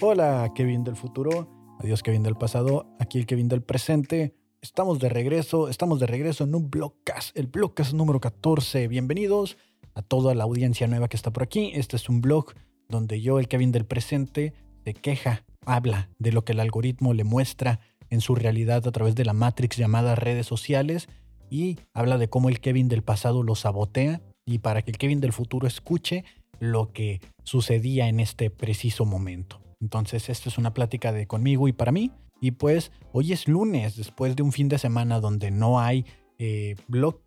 Hola, Kevin del futuro. Adiós, Kevin del pasado. Aquí el Kevin del presente. Estamos de regreso, estamos de regreso en un blogcast, el blogcast número 14. Bienvenidos a toda la audiencia nueva que está por aquí. Este es un blog donde yo, el Kevin del presente, se queja, habla de lo que el algoritmo le muestra en su realidad a través de la matrix llamada redes sociales y habla de cómo el Kevin del pasado lo sabotea y para que el Kevin del futuro escuche lo que sucedía en este preciso momento. Entonces, esto es una plática de conmigo y para mí. Y pues, hoy es lunes, después de un fin de semana donde no hay eh, blog.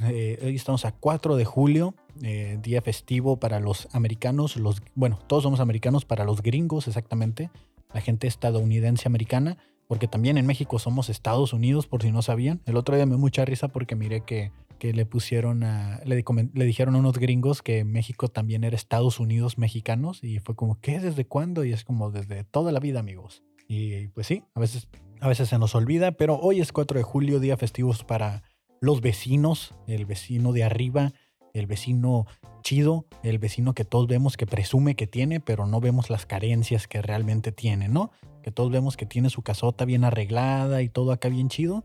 Eh, hoy estamos a 4 de julio, eh, día festivo para los americanos. Los, bueno, todos somos americanos para los gringos, exactamente. La gente estadounidense americana porque también en México somos Estados Unidos, por si no sabían. El otro día me dio mucha risa porque miré que, le pusieron a, le, le, dijeron a unos gringos que México también era Estados Unidos mexicanos y fue como, ¿qué? ¿Desde cuándo? Y es como desde toda la vida, amigos. Y pues sí, a veces, a veces se nos olvida, pero hoy es 4 de julio, día festivos para los vecinos, el vecino de arriba, el vecino chido, el vecino que todos vemos que presume que tiene, pero no vemos las carencias que realmente tiene, ¿no? Que todos vemos que tiene su casota bien arreglada y todo acá bien chido,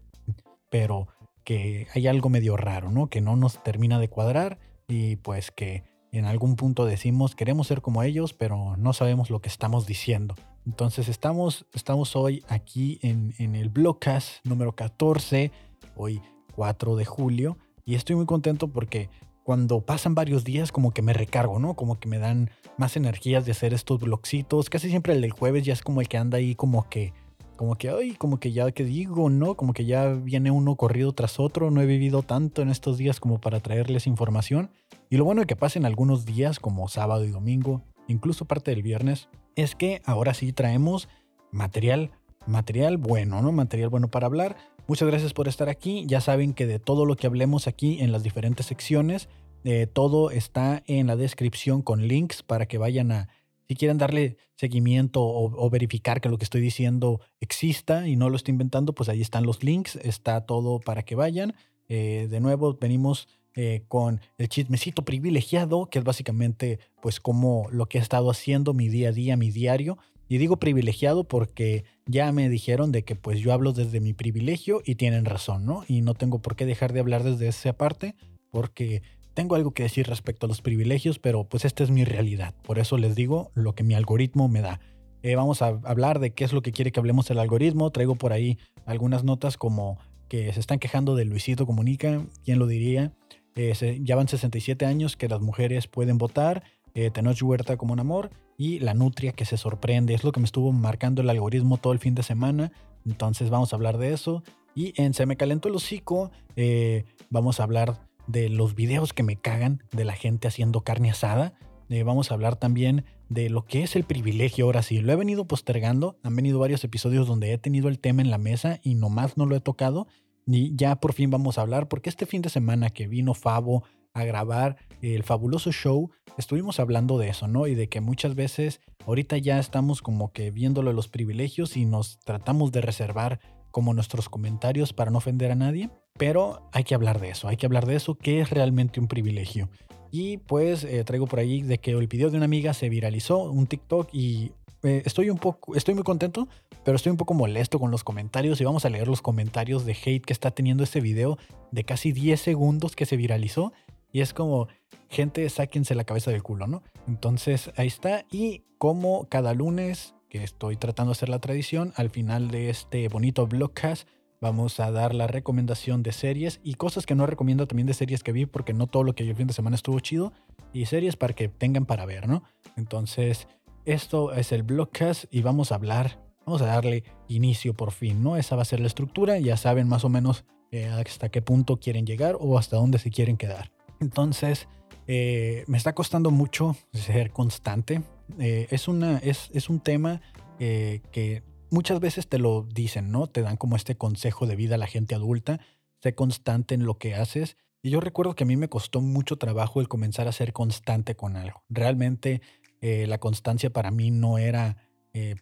pero que hay algo medio raro, ¿no? Que no nos termina de cuadrar y pues que en algún punto decimos queremos ser como ellos, pero no sabemos lo que estamos diciendo. Entonces estamos, estamos hoy aquí en, en el Blogcast número 14, hoy 4 de julio, y estoy muy contento porque cuando pasan varios días como que me recargo, ¿no? Como que me dan más energías de hacer estos blogcitos. Casi siempre el del jueves ya es como el que anda ahí como que, como que, ay, como que ya que digo, ¿no? Como que ya viene uno corrido tras otro. No he vivido tanto en estos días como para traerles información. Y lo bueno de que pasen algunos días como sábado y domingo, incluso parte del viernes, es que ahora sí traemos material, material bueno, ¿no? Material bueno para hablar Muchas gracias por estar aquí. Ya saben que de todo lo que hablemos aquí en las diferentes secciones, eh, todo está en la descripción con links para que vayan a, si quieren darle seguimiento o, verificar que lo que estoy diciendo exista y no lo estoy inventando, pues ahí están los links, está todo para que vayan. Eh, de nuevo, venimos eh, con el chismecito privilegiado, que es básicamente pues como lo que he estado haciendo mi día a día, mi diario. Y digo privilegiado porque ya me dijeron de que pues yo hablo desde mi privilegio y tienen razón, ¿no? Y no tengo por qué dejar de hablar desde esa parte porque tengo algo que decir respecto a los privilegios, pero pues esta es mi realidad. Por eso les digo lo que mi algoritmo me da. Eh, vamos a hablar de qué es lo que quiere que hablemos el algoritmo. Traigo por ahí algunas notas como que se están quejando de Luisito Comunica, ¿quién lo diría? Eh, ya van 67 años que las mujeres pueden votar eh, Tenoch Huerta como un amor y La Nutria que se sorprende. Es lo que me estuvo marcando el algoritmo todo el fin de semana. Entonces vamos a hablar de eso. Y en Se me calentó el hocico eh, vamos a hablar de los videos que me cagan de la gente haciendo carne asada. Eh, vamos a hablar también de lo que es el privilegio. Ahora sí, lo he venido postergando. Han venido varios episodios donde he tenido el tema en la mesa y nomás no lo he tocado. Y ya por fin vamos a hablar porque este fin de semana que vino Favo a grabar el fabuloso show, estuvimos hablando de eso, ¿no? Y de que muchas veces ahorita ya estamos como que viéndolo los privilegios y nos tratamos de reservar como nuestros comentarios para no ofender a nadie, pero hay que hablar de eso, hay que hablar de eso, que es realmente un privilegio. Y pues eh, traigo por ahí de que el video de una amiga se viralizó, un TikTok, y eh, estoy un poco, estoy muy contento, pero estoy un poco molesto con los comentarios y vamos a leer los comentarios de hate que está teniendo este video de casi 10 segundos que se viralizó y es como, gente, sáquense la cabeza del culo, ¿no? Entonces ahí está. Y como cada lunes, que estoy tratando de hacer la tradición, al final de este bonito blogcast, vamos a dar la recomendación de series y cosas que no recomiendo también de series que vi, porque no todo lo que vi el fin de semana estuvo chido. Y series para que tengan para ver, ¿no? Entonces, esto es el blogcast y vamos a hablar Vamos a darle inicio por fin, ¿no? Esa va a ser la estructura, ya saben más o menos eh, hasta qué punto quieren llegar o hasta dónde se quieren quedar. Entonces, eh, me está costando mucho ser constante. Eh, es, una, es, es, un tema que muchas veces te lo dicen, ¿no? Te dan como este consejo de vida a la gente adulta. Sé constante en lo que haces. Y yo recuerdo que a mí me costó mucho trabajo el comenzar a ser constante con algo. Realmente la constancia para mí no era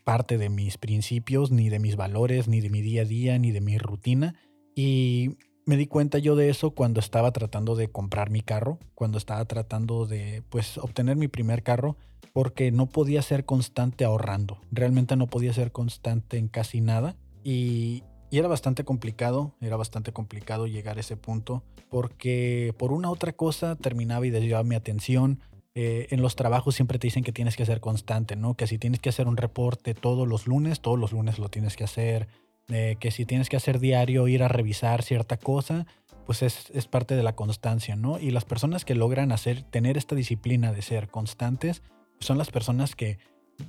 parte de mis principios, ni de mis valores, ni de mi día a día, ni de mi rutina. Y me di cuenta yo de eso cuando estaba tratando de comprar mi carro, cuando estaba tratando de pues obtener mi primer carro, porque no podía ser constante ahorrando. Realmente no podía ser constante en casi nada y, y era bastante complicado, era bastante complicado llegar a ese punto, porque por una otra cosa terminaba y desviaba mi atención. Eh, en los trabajos siempre te dicen que tienes que ser constante, ¿no? Que si tienes que hacer un reporte todos los lunes, todos los lunes lo tienes que hacer que si tienes que hacer diario, ir a revisar cierta cosa, pues es, parte de la constancia, ¿no? Y las personas que logran hacer, tener esta disciplina de ser constantes, son las personas que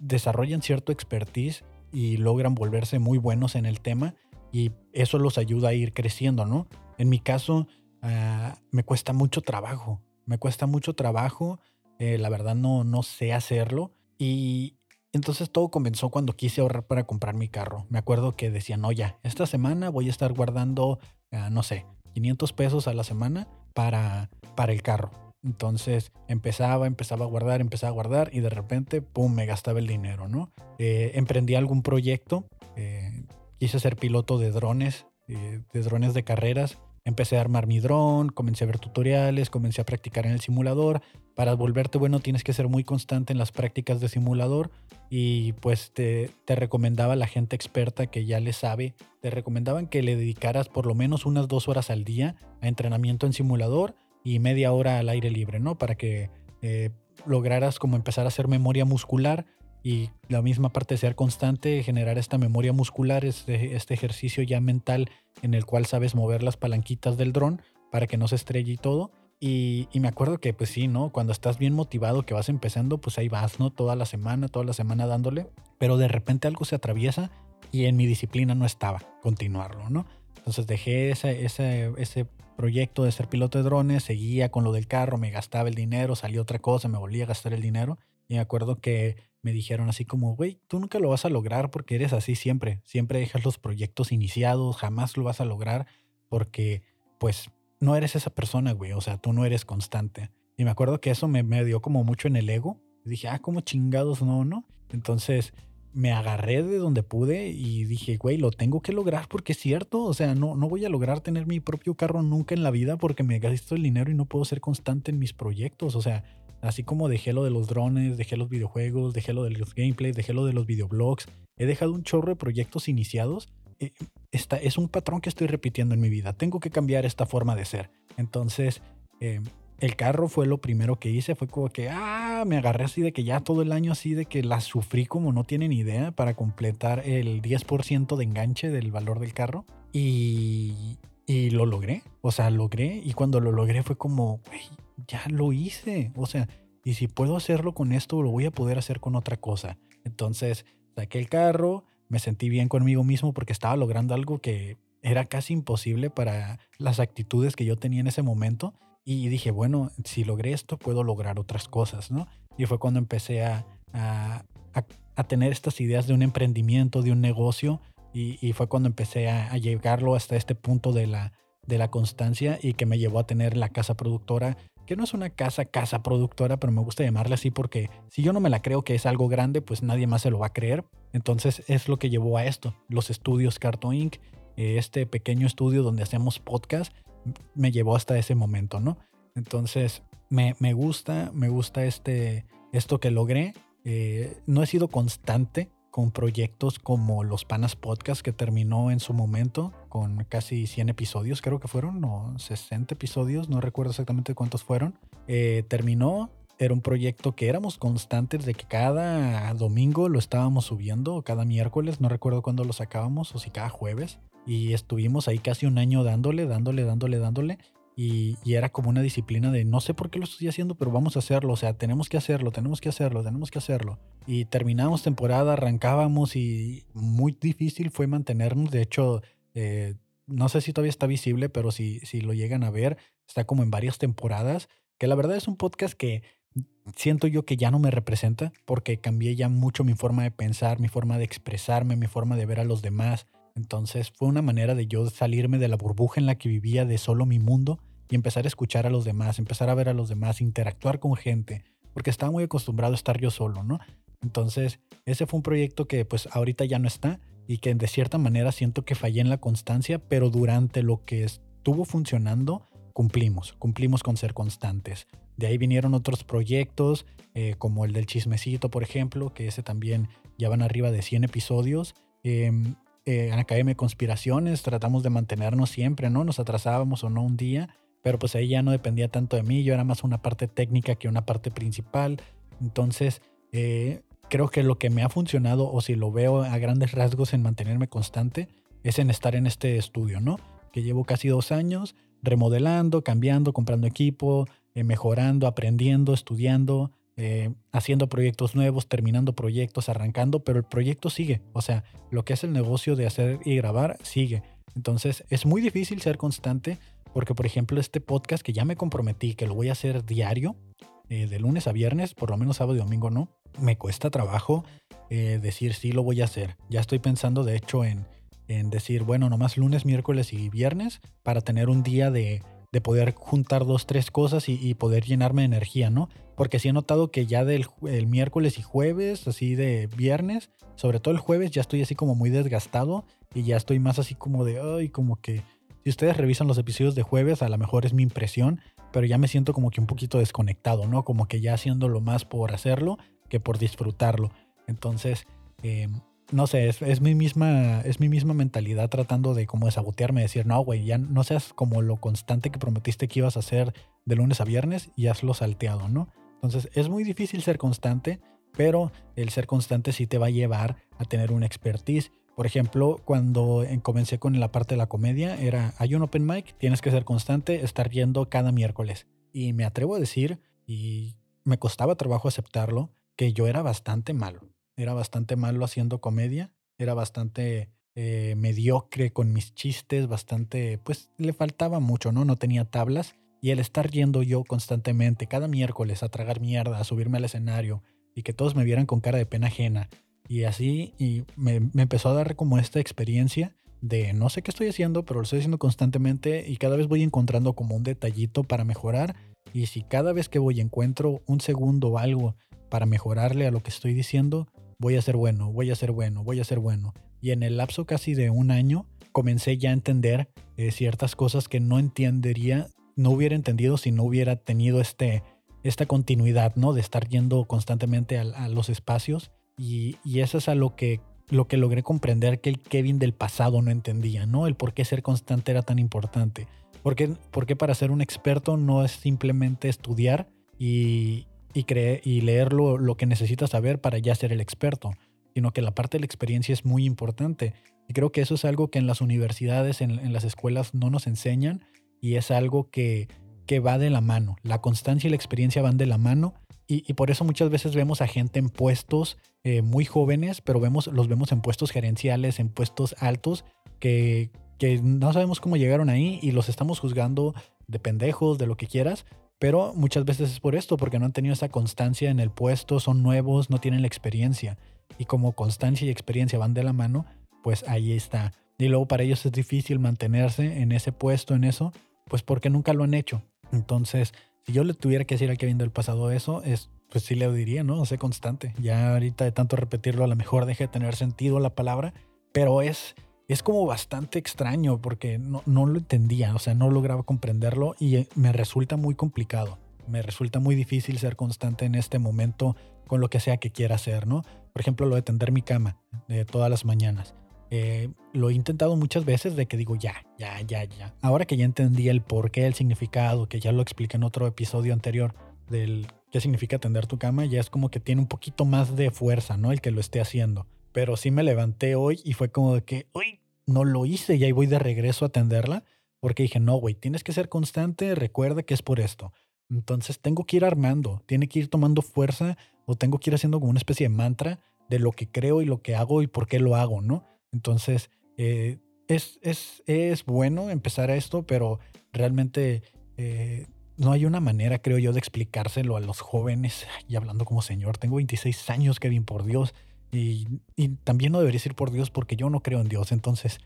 desarrollan cierto expertise y logran volverse muy buenos en el tema y eso los ayuda a ir creciendo, ¿no? En mi caso, ah, me cuesta mucho trabajo, me cuesta mucho trabajo, eh, la verdad no, no sé hacerlo y, entonces todo comenzó cuando quise ahorrar para comprar mi carro. Me acuerdo que decían, no, ya, esta semana voy a estar guardando, ah, no sé, 500 pesos a la semana para, para el carro. Entonces empezaba, empezaba a guardar, empezaba a guardar y de repente, ¡pum!, me gastaba el dinero, ¿no? Eh, emprendí algún proyecto, eh, quise ser piloto de drones, eh, de drones de carreras Empecé a armar mi dron, comencé a ver tutoriales, comencé a practicar en el simulador. Para volverte bueno tienes que ser muy constante en las prácticas de simulador y pues te, te recomendaba la gente experta que ya le sabe, te recomendaban que le dedicaras por lo menos unas dos horas al día a entrenamiento en simulador y media hora al aire libre, ¿no? Para que eh, lograras como empezar a hacer memoria muscular y la misma parte de ser constante, generar esta memoria muscular, este, este ejercicio ya mental en el cual sabes mover las palanquitas del dron para que no se estrelle y todo. Y, me acuerdo que pues sí, ¿no? Cuando estás bien motivado, que vas empezando, pues ahí vas, ¿no? Toda la semana, toda la semana dándole, pero de repente algo se atraviesa y en mi disciplina no estaba continuarlo, ¿no? Entonces dejé ese, ese, ese proyecto de ser piloto de drones, seguía con lo del carro, me gastaba el dinero, salía otra cosa, me volvía a gastar el dinero. Y me acuerdo que me dijeron así como, güey, tú nunca lo vas a lograr porque eres así siempre. Siempre dejas los proyectos iniciados, jamás lo vas a lograr porque, pues, no eres esa persona, güey. O sea, tú no eres constante. Y me acuerdo que eso me, me dio como mucho en el ego. Dije, ah, como chingados, no, no. Entonces me agarré de donde pude y dije, güey, lo tengo que lograr porque es cierto. O sea, no, no voy a lograr tener mi propio carro nunca en la vida porque me gasto el dinero y no puedo ser constante en mis proyectos. O sea, Así como dejé lo de los drones, dejé los videojuegos, dejé lo de los gameplays, dejé lo de los videoblogs. He dejado un chorro de proyectos iniciados. Eh, esta, es un patrón que estoy repitiendo en mi vida. Tengo que cambiar esta forma de ser. Entonces, eh, el carro fue lo primero que hice. Fue como que, ah, me agarré así de que ya todo el año así de que la sufrí como no tienen idea para completar el 10% de enganche del valor del carro. Y, y lo logré. O sea, logré. Y cuando lo logré fue como, güey, ya lo hice. O sea, y si puedo hacerlo con esto, lo voy a poder hacer con otra cosa. Entonces, saqué el carro, me sentí bien conmigo mismo porque estaba logrando algo que era casi imposible para las actitudes que yo tenía en ese momento. Y dije, bueno, si logré esto, puedo lograr otras cosas, ¿no? Y fue cuando empecé a, a, a, tener estas ideas de un emprendimiento, de un negocio. Y, y fue cuando empecé a, llegarlo hasta este punto de la, de la constancia y que me llevó a tener la casa productora que no es una casa, casa productora, pero me gusta llamarle así porque si yo no me la creo que es algo grande, pues nadie más se lo va a creer. Entonces es lo que llevó a esto. Los estudios Carto Inc., eh, este pequeño estudio donde hacemos podcast, me llevó hasta ese momento, ¿no? Entonces me, me gusta, me gusta este, esto que logré. Eh, no he sido constante con proyectos como los Panas Podcast que terminó en su momento con casi 100 episodios, creo que fueron, o 60 episodios, no recuerdo exactamente cuántos fueron. Eh, terminó, era un proyecto que éramos constantes de que cada domingo lo estábamos subiendo, o cada miércoles, no recuerdo cuándo lo sacábamos, o si cada jueves. Y estuvimos ahí casi un año dándole, dándole, dándole, dándole. Y, era como una disciplina de no sé por qué lo estoy haciendo, pero vamos a hacerlo. O sea, tenemos que hacerlo, tenemos que hacerlo, tenemos que hacerlo. Y terminamos temporada, arrancábamos y muy difícil fue mantenernos. De hecho, eh, no sé si todavía está visible, pero si, si lo llegan a ver, está como en varias temporadas. Que la verdad es un podcast que siento yo que ya no me representa porque cambié ya mucho mi forma de pensar, mi forma de expresarme, mi forma de ver a los demás. Entonces fue una manera de yo salirme de la burbuja en la que vivía de solo mi mundo y empezar a escuchar a los demás, empezar a ver a los demás, interactuar con gente, porque estaba muy acostumbrado a estar yo solo, ¿no? Entonces, ese fue un proyecto que pues ahorita ya no está y que de cierta manera siento que fallé en la constancia, pero durante lo que estuvo funcionando, cumplimos, cumplimos con ser constantes. De ahí vinieron otros proyectos, eh, como el del chismecito, por ejemplo, que ese también ya van arriba de 100 episodios. Em, eh, en Academia de Conspiraciones tratamos de mantenernos siempre, ¿no? Nos atrasábamos o no un día, pero pues ahí ya no dependía tanto de mí, yo era más una parte técnica que una parte principal. Entonces, eh, creo que lo que me ha funcionado, o si lo veo a grandes rasgos en mantenerme constante, es en estar en este estudio, ¿no? Que llevo casi dos años remodelando, cambiando, comprando equipo, eh, mejorando, aprendiendo, estudiando, eh, haciendo proyectos nuevos, terminando proyectos, arrancando, pero el proyecto sigue. O sea, lo que es el negocio de hacer y grabar sigue. Entonces es muy difícil ser constante porque, por ejemplo, este podcast que ya me comprometí, que lo voy a hacer diario, eh, de lunes a viernes, por lo menos sábado y domingo no, me cuesta trabajo decir sí lo voy a hacer. Ya estoy pensando, de hecho, en, en decir, bueno, nomás lunes, miércoles y viernes para tener un día de de poder juntar dos, tres cosas y, poder llenarme de energía, ¿no? Porque sí he notado que ya del el miércoles y jueves, así de viernes, sobre todo el jueves, ya estoy así como muy desgastado y ya estoy más así como de, ay, como que si ustedes revisan los episodios de jueves, a lo mejor es mi impresión, pero ya me siento como que un poquito desconectado, ¿no? Como que ya haciéndolo más por hacerlo que por disfrutarlo. Entonces, eh, no sé, es, mi misma, es mi misma mentalidad tratando de como desabotearme, decir, no, güey, ya no seas como lo constante que prometiste que ibas a hacer de lunes a viernes y hazlo salteado, ¿no? Entonces es muy difícil ser constante, pero el ser constante sí te va a llevar a tener una expertise. Por ejemplo, cuando comencé con la parte de la comedia, era, hay un open mic, tienes que ser constante, estar yendo cada miércoles. Y me atrevo a decir, y me costaba trabajo aceptarlo, que yo era bastante malo era bastante malo haciendo comedia, era bastante eh, mediocre con mis chistes, bastante, pues le faltaba mucho, ¿no? No tenía tablas. Y el estar yendo yo constantemente, cada miércoles, a tragar mierda, a subirme al escenario y que todos me vieran con cara de pena ajena. Y así, y me, me empezó a dar como esta experiencia de no sé qué estoy haciendo, pero lo estoy haciendo constantemente y cada vez voy encontrando como un detallito para mejorar. Y si cada vez que voy encuentro un segundo o algo para mejorarle a lo que estoy diciendo, voy a ser bueno, voy a ser bueno, voy a ser bueno. Y en el lapso casi de un año comencé ya a entender eh, ciertas cosas que no entendería, no hubiera entendido si no hubiera tenido este, esta continuidad, ¿no? De estar yendo constantemente a, los espacios. Y, eso es a lo que, lo que logré comprender que el Kevin del pasado no entendía, ¿no? El por qué ser constante era tan importante. Porque, para ser un experto no es simplemente estudiar y, y, y leer lo, que necesitas saber para ya ser el experto, sino que la parte de la experiencia es muy importante. Y creo que eso es algo que en las universidades, en, las escuelas no nos enseñan y es algo que, que, va de la mano. La constancia y la experiencia van de la mano y, por eso muchas veces vemos a gente en puestos eh, muy jóvenes, pero vemos, los vemos en puestos gerenciales, en puestos altos, que, que no sabemos cómo llegaron ahí y los estamos juzgando de pendejos, de lo que quieras, pero muchas veces es por esto, porque no han tenido esa constancia en el puesto, son nuevos, no tienen la experiencia. Y como constancia y experiencia van de la mano, pues ahí está. Y luego para ellos es difícil mantenerse en ese puesto, en eso, pues porque nunca lo han hecho. Entonces, si yo le tuviera que decir al Kevin del pasado eso, es, pues sí le diría, ¿no? Sé constante. Ya ahorita de tanto repetirlo, a lo mejor deje de tener sentido la palabra, pero es es como bastante extraño porque no, lo entendía, o sea, no lograba comprenderlo y eh, me resulta muy complicado. Me resulta muy difícil ser constante en este momento con lo que sea que quiera hacer, ¿no? Por ejemplo, lo de tender mi cama de todas las mañanas. Eh, lo he intentado muchas veces de que digo ya, ya, ya, ya. Ahora que ya entendí el porqué, el significado, que ya lo expliqué en otro episodio anterior del qué significa tender tu cama, ya es como que tiene un poquito más de fuerza, ¿no? El que lo esté haciendo. Pero sí me levanté hoy y fue como de que, uy, no lo hice y ahí voy de regreso a atenderla porque dije, no, güey, tienes que ser constante, recuerda que es por esto. Entonces tengo que ir armando, tiene que ir tomando fuerza o tengo que ir haciendo como una especie de mantra de lo que creo y lo que hago y por qué lo hago, ¿no? Entonces, eh, es, es, es, bueno empezar a esto, pero realmente eh, no hay una manera, creo yo, de explicárselo a los jóvenes. Y hablando como señor, tengo 26 años, Kevin, por Dios. Y, también no debería ir por Dios porque yo no creo en Dios. Entonces,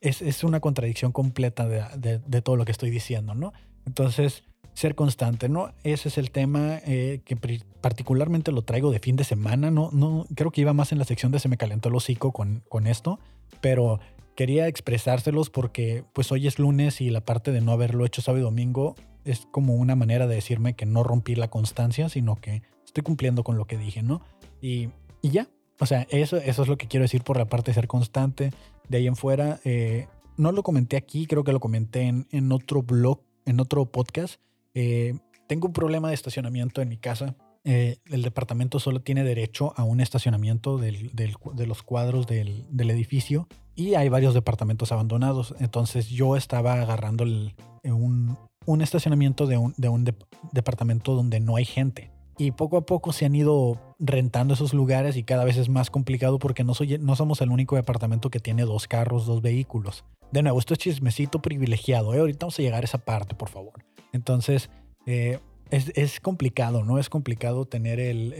es, una contradicción completa de, todo lo que estoy diciendo, ¿no? Entonces, ser constante, ¿no? Ese es el tema eh, que particularmente lo traigo de fin de semana, ¿no? no Creo que iba más en la sección de se me calentó el hocico con, con esto, pero quería expresárselos porque pues hoy es lunes y la parte de no haberlo hecho sábado y domingo es como una manera de decirme que no rompí la constancia, sino que estoy cumpliendo con lo que dije, ¿no? Y, y ya, o sea, eso, eso es lo que quiero decir por la parte de ser constante. De ahí en fuera, eh, no lo comenté aquí, creo que lo comenté en, en otro blog, en otro podcast. Eh, tengo un problema de estacionamiento en mi casa. Eh, el departamento solo tiene derecho a un estacionamiento del, de los cuadros del, del, edificio y hay varios departamentos abandonados. Entonces yo estaba agarrando un, un, estacionamiento de un, de un de, departamento donde no hay gente. Y poco a poco se han ido rentando esos lugares y cada vez es más complicado porque no, somos el único departamento que tiene dos carros, dos vehículos. De nuevo, esto es chismecito privilegiado. ¿eh? Ahorita vamos a llegar a esa parte, por favor. Entonces, eh, es, complicado, ¿no? Es complicado tener el,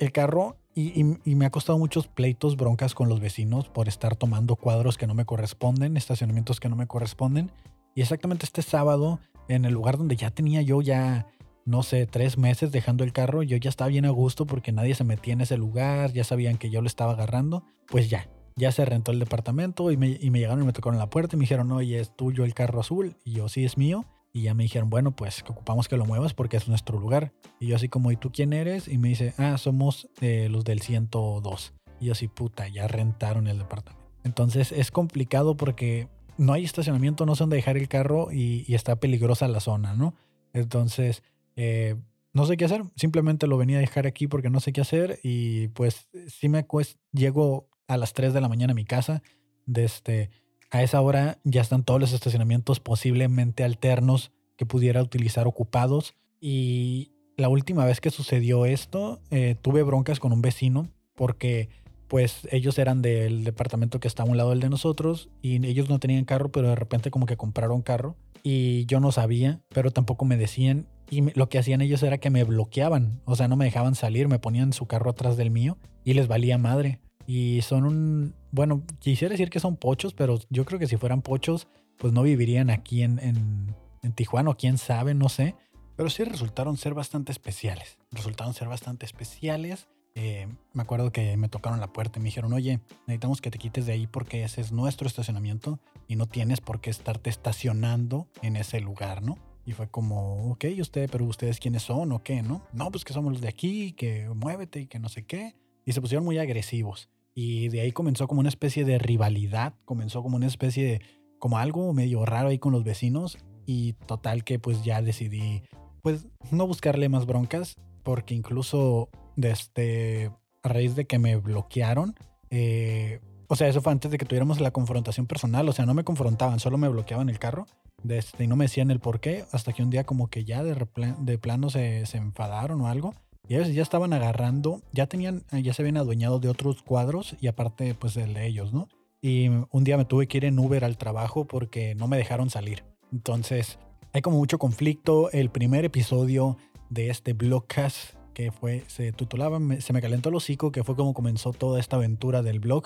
el, carro y, me ha costado muchos pleitos, broncas con los vecinos por estar tomando cuadros que no me corresponden, estacionamientos que no me corresponden. Y exactamente este sábado, en el lugar donde ya tenía yo ya no sé, tres meses dejando el carro, yo ya estaba bien a gusto porque nadie se metía en ese lugar, ya sabían que yo lo estaba agarrando, pues ya, ya se rentó el departamento y me, y me llegaron y me tocaron la puerta y me dijeron, oye, es tuyo el carro azul, y yo sí es mío, y ya me dijeron, bueno, pues que ocupamos que lo muevas porque es nuestro lugar. Y yo así como, ¿y tú quién eres? Y me dice, ah, somos eh, los del 102. Y yo así, puta, ya rentaron el departamento. Entonces es complicado porque no hay estacionamiento, no sé dónde dejar el carro y, y está peligrosa la zona, ¿no? Entonces eh, no sé qué hacer, simplemente lo venía a dejar aquí porque no sé qué hacer y pues sí me cuesta, llego a las 3 de la mañana a mi casa, desde este, a esa hora ya están todos los estacionamientos posiblemente alternos que pudiera utilizar ocupados y la última vez que sucedió esto eh, tuve broncas con un vecino porque pues ellos eran del departamento que está a un lado del de nosotros y ellos no tenían carro pero de repente como que compraron carro y yo no sabía pero tampoco me decían y lo que hacían ellos era que me bloqueaban, o sea, no me dejaban salir, me ponían su carro atrás del mío y les valía madre. Y son un, bueno, quisiera decir que son pochos, pero yo creo que si fueran pochos, pues no vivirían aquí en, en, Tijuana, o quién sabe, no sé. Pero sí resultaron ser bastante especiales. Resultaron ser bastante especiales. Eh, me acuerdo que me tocaron la puerta y me dijeron, oye, necesitamos que te quites de ahí porque ese es nuestro estacionamiento y no tienes por qué estarte estacionando en ese lugar, ¿no? Y fue como, ok, usted, pero ustedes quiénes son o qué, ¿no? No, pues que somos los de aquí, que muévete y que no sé qué. Y se pusieron muy agresivos. Y de ahí comenzó como una especie de rivalidad, comenzó como una especie de, como algo medio raro ahí con los vecinos. Y total que pues ya decidí, pues no buscarle más broncas, porque incluso desde, a raíz de que me bloquearon, eh, o sea, eso fue antes de que tuviéramos la confrontación personal, o sea, no me confrontaban, solo me bloqueaban el carro de este, y no me decían el por qué, hasta que un día como que ya de, plano se, se, enfadaron o algo. Y ellos ya estaban agarrando, ya tenían, ya se habían adueñado de otros cuadros y aparte pues el de ellos, ¿no? Y un día me tuve que ir en Uber al trabajo porque no me dejaron salir. Entonces hay como mucho conflicto. El primer episodio de este blogcast que fue, se titulaba Se me calentó el hocico, que fue como comenzó toda esta aventura del blog,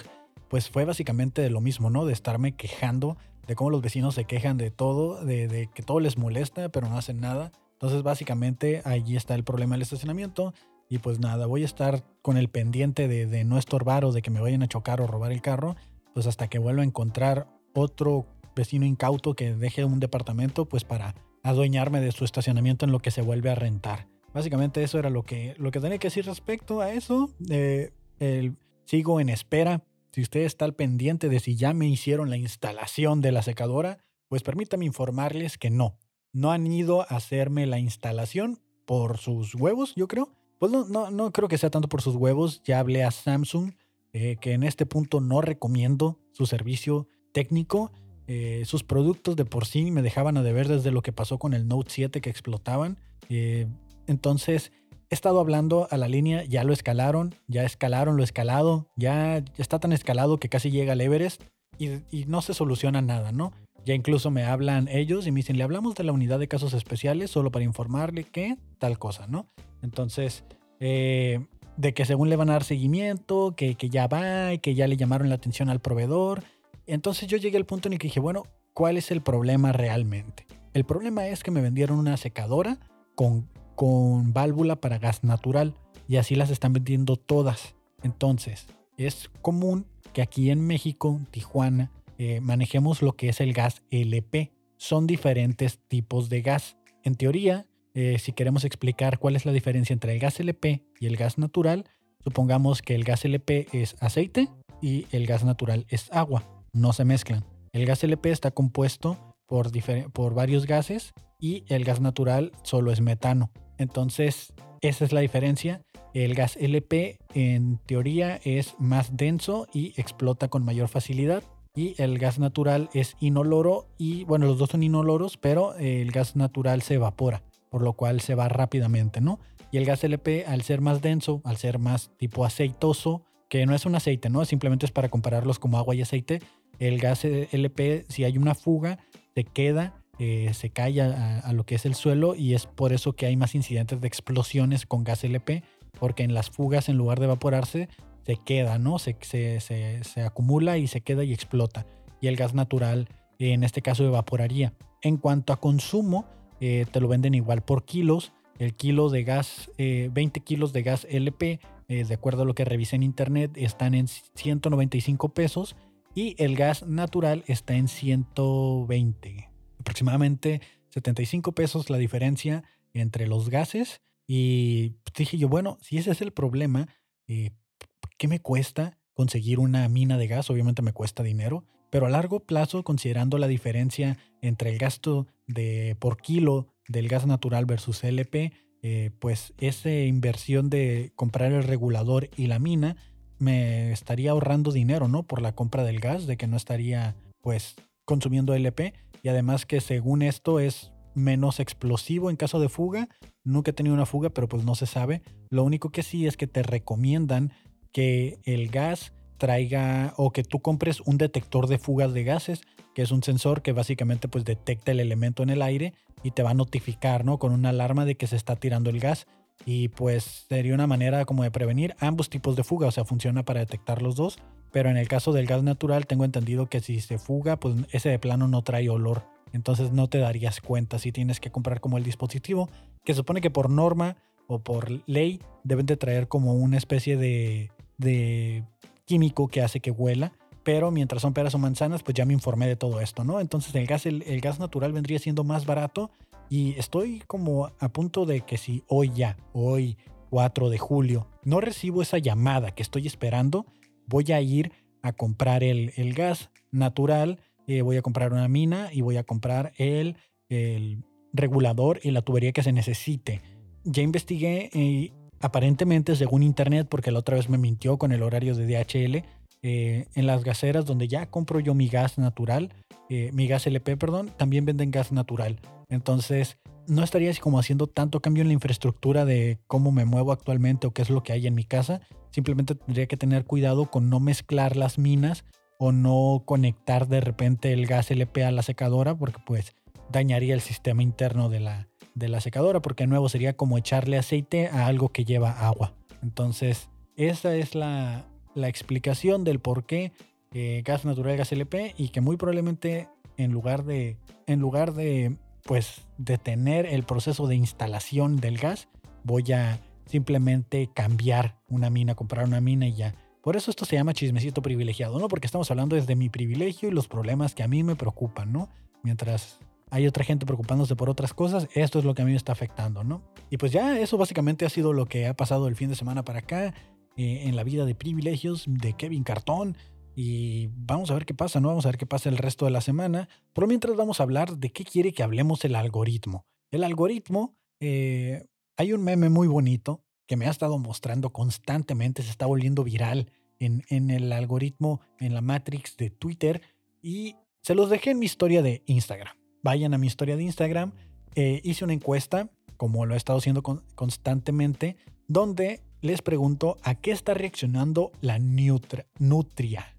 pues fue básicamente lo mismo, ¿no? De estarme quejando de cómo los vecinos se quejan de todo, de, de, que todo les molesta, pero no hacen nada. Entonces, básicamente, allí está el problema del estacionamiento. Y pues nada, voy a estar con el pendiente de, de, no estorbar o de que me vayan a chocar o robar el carro, pues hasta que vuelva a encontrar otro vecino incauto que deje un departamento, pues para adueñarme de su estacionamiento en lo que se vuelve a rentar. Básicamente eso era lo que, lo que tenía que decir respecto a eso. Eh, el, sigo en espera si usted está al pendiente de si ya me hicieron la instalación de la secadora, pues permítame informarles que no. No han ido a hacerme la instalación por sus huevos, yo creo. Pues no, no, creo que sea tanto por sus huevos. Ya hablé a Samsung, eh, que en este punto no recomiendo su servicio técnico. Eh, sus productos de por sí me dejaban a deber desde lo que pasó con el Note 7 que explotaban. Eh, entonces, he estado hablando a la línea, ya lo escalaron, ya escalaron lo escalado, ya, está tan escalado que casi llega al Everest y, y, no se soluciona nada, ¿no? Ya incluso me hablan ellos y me dicen, le hablamos de la unidad de casos especiales solo para informarle que tal cosa, ¿no? Entonces, eh, de que según le van a dar seguimiento, que, que ya va y que ya le llamaron la atención al proveedor. Entonces yo llegué al punto en el que dije, bueno, ¿cuál es el problema realmente? El problema es que me vendieron una secadora con con válvula para gas natural y así las están vendiendo todas. Entonces, es común que aquí en México, Tijuana, eh, manejemos lo que es el gas LP. Son diferentes tipos de gas. En teoría, eh, si queremos explicar cuál es la diferencia entre el gas LP y el gas natural, supongamos que el gas LP es aceite y el gas natural es agua. No se mezclan. El gas LP está compuesto por, por varios gases y el gas natural solo es metano. Entonces, esa es la diferencia. El gas LP en teoría es más denso y explota con mayor facilidad. Y el gas natural es inoloro y bueno, los dos son inoloros, pero el gas natural se evapora, por lo cual se va rápidamente, ¿no? Y el gas LP al ser más denso, al ser más tipo aceitoso, que no es un aceite, ¿no? Simplemente es para compararlos como agua y aceite. El gas LP, si hay una fuga, se queda eh, se cae a, lo que es el suelo y es por eso que hay más incidentes de explosiones con gas LP, porque en las fugas en lugar de evaporarse se queda, ¿no? Se, se, acumula y se queda y explota. Y el gas natural en este caso evaporaría. En cuanto a consumo, eh, te lo venden igual por kilos. El kilo de gas, 20 eh, kilos de gas LP, de acuerdo a lo que revisé en internet, están en 195 pesos y el gas natural está en 120 aproximadamente 75 pesos la diferencia entre los gases. Y dije yo, bueno, si ese es el problema, eh, ¿qué me cuesta conseguir una mina de gas? Obviamente me cuesta dinero, pero a largo plazo, considerando la diferencia entre el gasto de, por kilo del gas natural versus LP, eh, pues esa inversión de comprar el regulador y la mina me estaría ahorrando dinero, ¿no? Por la compra del gas, de que no estaría pues consumiendo LP y además que según esto es menos explosivo en caso de fuga. Nunca he tenido una fuga, pero pues no se sabe. Lo único que sí es que te recomiendan que el gas traiga o que tú compres un detector de fugas de gases, que es un sensor que básicamente pues detecta el elemento en el aire y te va a notificar, ¿no? Con una alarma de que se está tirando el gas. Y pues sería una manera como de prevenir ambos tipos de fuga, o sea, funciona para detectar los dos pero en el caso del gas natural tengo entendido que si se fuga, pues ese de plano no trae olor. Entonces no te darías cuenta si tienes que comprar como el dispositivo, que supone que por norma o por ley deben de traer como una especie de, de químico que hace que huela. Pero mientras son peras o manzanas, pues ya me informé de todo esto, ¿no? Entonces el gas, el, el gas natural vendría siendo más barato y estoy como a punto de que si hoy ya, hoy 4 de julio, no recibo esa llamada que estoy esperando, voy a ir a comprar el, gas natural, eh, voy a comprar una mina y voy a comprar el, regulador y la tubería que se necesite. Ya investigué y aparentemente según internet, porque la otra vez me mintió con el horario de DHL, eh, en las gaseras donde ya compro yo mi gas natural, eh, mi gas LP, perdón, también venden gas natural. Entonces, no estaría así como haciendo tanto cambio en la infraestructura de cómo me muevo actualmente o qué es lo que hay en mi casa. Simplemente tendría que tener cuidado con no mezclar las minas o no conectar de repente el gas LP a la secadora porque pues dañaría el sistema interno de la, de la secadora porque de nuevo sería como echarle aceite a algo que lleva agua. Entonces esa es la, explicación del por qué eh, gas natural, gas LP y que muy probablemente en lugar de, en lugar de pues detener el proceso de instalación del gas, voy a simplemente cambiar una mina, comprar una mina y ya. Por eso esto se llama chismecito privilegiado, ¿no? Porque estamos hablando desde mi privilegio y los problemas que a mí me preocupan, ¿no? Mientras hay otra gente preocupándose por otras cosas, esto es lo que a mí me está afectando, ¿no? Y pues ya eso básicamente ha sido lo que ha pasado el fin de semana para acá eh, en la vida de privilegios de Kevin Cartón. Y vamos a ver qué pasa, ¿no? Vamos a ver qué pasa el resto de la semana. Pero mientras vamos a hablar de qué quiere que hablemos el algoritmo. El algoritmo, eh, hay un meme muy bonito que me ha estado mostrando constantemente, se está volviendo viral en, en el algoritmo, en la Matrix de Twitter. Y se los dejé en mi historia de Instagram. Vayan a mi historia de Instagram. Eh, hice una encuesta, como lo he estado haciendo constantemente, donde les pregunto a qué está reaccionando la nutria. Nutria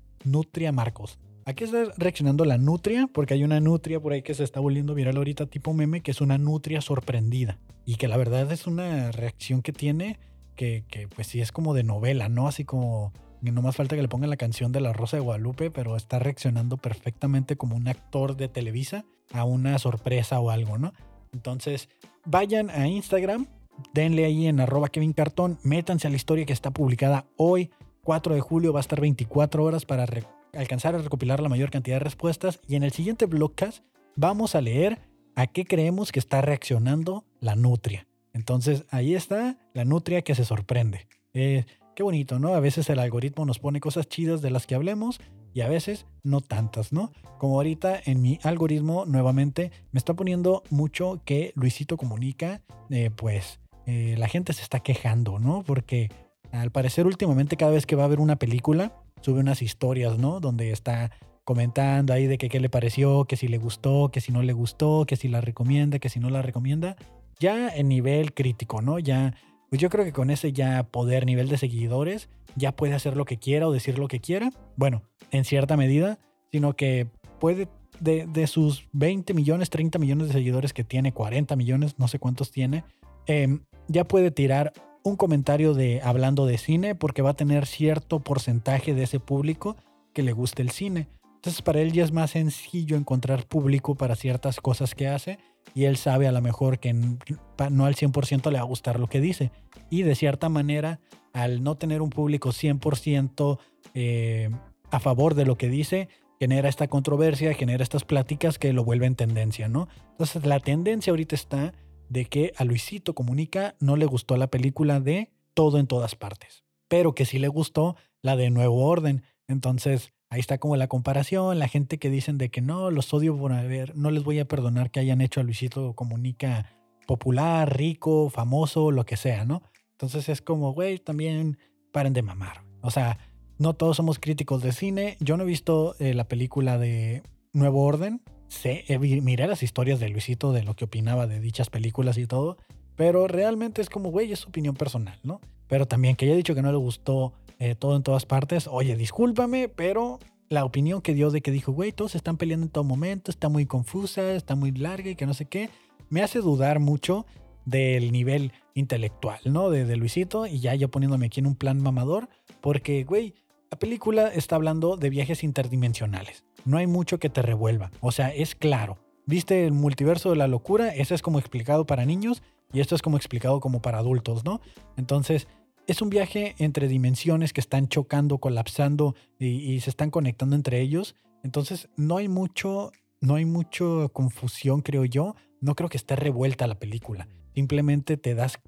Marcos. ¿A qué está reaccionando la nutria? Porque hay una nutria por ahí que se está volviendo viral ahorita tipo meme, que es una nutria sorprendida. Y que la verdad es una reacción que tiene que, que pues sí es como de novela, ¿no? Así como no más falta que le pongan la canción de la Rosa de Guadalupe, pero está reaccionando perfectamente como un actor de Televisa a una sorpresa o algo, ¿no? Entonces, vayan a Instagram, denle ahí en arroba Kevin Cartón, métanse a la historia que está publicada hoy 4 de julio va a estar 24 horas para alcanzar a recopilar la mayor cantidad de respuestas y en el siguiente blogcast vamos a leer a qué creemos que está reaccionando la nutria. Entonces ahí está la nutria que se sorprende. Eh, qué bonito, ¿no? A veces el algoritmo nos pone cosas chidas de las que hablemos y a veces no tantas, ¿no? Como ahorita en mi algoritmo nuevamente me está poniendo mucho que Luisito comunica, eh, pues eh, la gente se está quejando, ¿no? Porque al parecer últimamente cada vez que va a ver una película, sube unas historias, ¿no? Donde está comentando ahí de qué le pareció, que si le gustó, que si no le gustó, que si la recomienda, que si no la recomienda. Ya en nivel crítico, ¿no? Ya, pues yo creo que con ese ya poder, nivel de seguidores, ya puede hacer lo que quiera o decir lo que quiera. Bueno, en cierta medida, sino que puede, de, sus 20 millones, 30 millones de seguidores que tiene, 40 millones, no sé cuántos tiene, eh, ya puede tirar un comentario de hablando de cine porque va a tener cierto porcentaje de ese público que le guste el cine. Entonces para él ya es más sencillo encontrar público para ciertas cosas que hace y él sabe a lo mejor que no al 100% le va a gustar lo que dice. Y de cierta manera, al no tener un público 100% eh, a favor de lo que dice, genera esta controversia, genera estas pláticas que lo vuelven tendencia, ¿no? Entonces la tendencia ahorita está de que a Luisito Comunica no le gustó la película de Todo en todas partes, pero que sí le gustó la de Nuevo Orden. Entonces, ahí está como la comparación, la gente que dicen de que no, los odio por haber, no les voy a perdonar que hayan hecho a Luisito Comunica popular, rico, famoso, lo que sea, ¿no? Entonces es como, güey, también paren de mamar. O sea, no todos somos críticos de cine. Yo no he visto eh, la película de Nuevo Orden, sé, miré las historias de Luisito de lo que opinaba de dichas películas y todo, pero realmente es como, güey, es su opinión personal, ¿no? Pero también que haya dicho que no le gustó eh, todo en todas partes, oye, discúlpame, pero la opinión que dio de que dijo, güey, todos están peleando en todo momento, está muy confusa, está muy larga y que no sé qué, me hace dudar mucho del nivel intelectual, ¿no? De, de Luisito y ya yo poniéndome aquí en un plan mamador, porque, güey, la película está hablando de viajes interdimensionales. No hay mucho que te revuelva. O sea, es claro. ¿Viste el multiverso de la locura? Ese es como explicado para niños y esto es como explicado como para adultos, ¿no? Entonces, es un viaje entre dimensiones que están chocando, colapsando y, se están conectando entre ellos. Entonces, no hay mucho, no hay mucho confusión, creo yo. No creo que esté revuelta la película. Simplemente te das,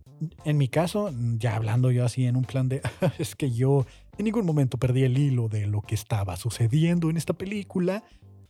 en mi caso, ya hablando yo así en un plan de, es que yo en ningún momento perdí el hilo de lo que estaba sucediendo en esta película.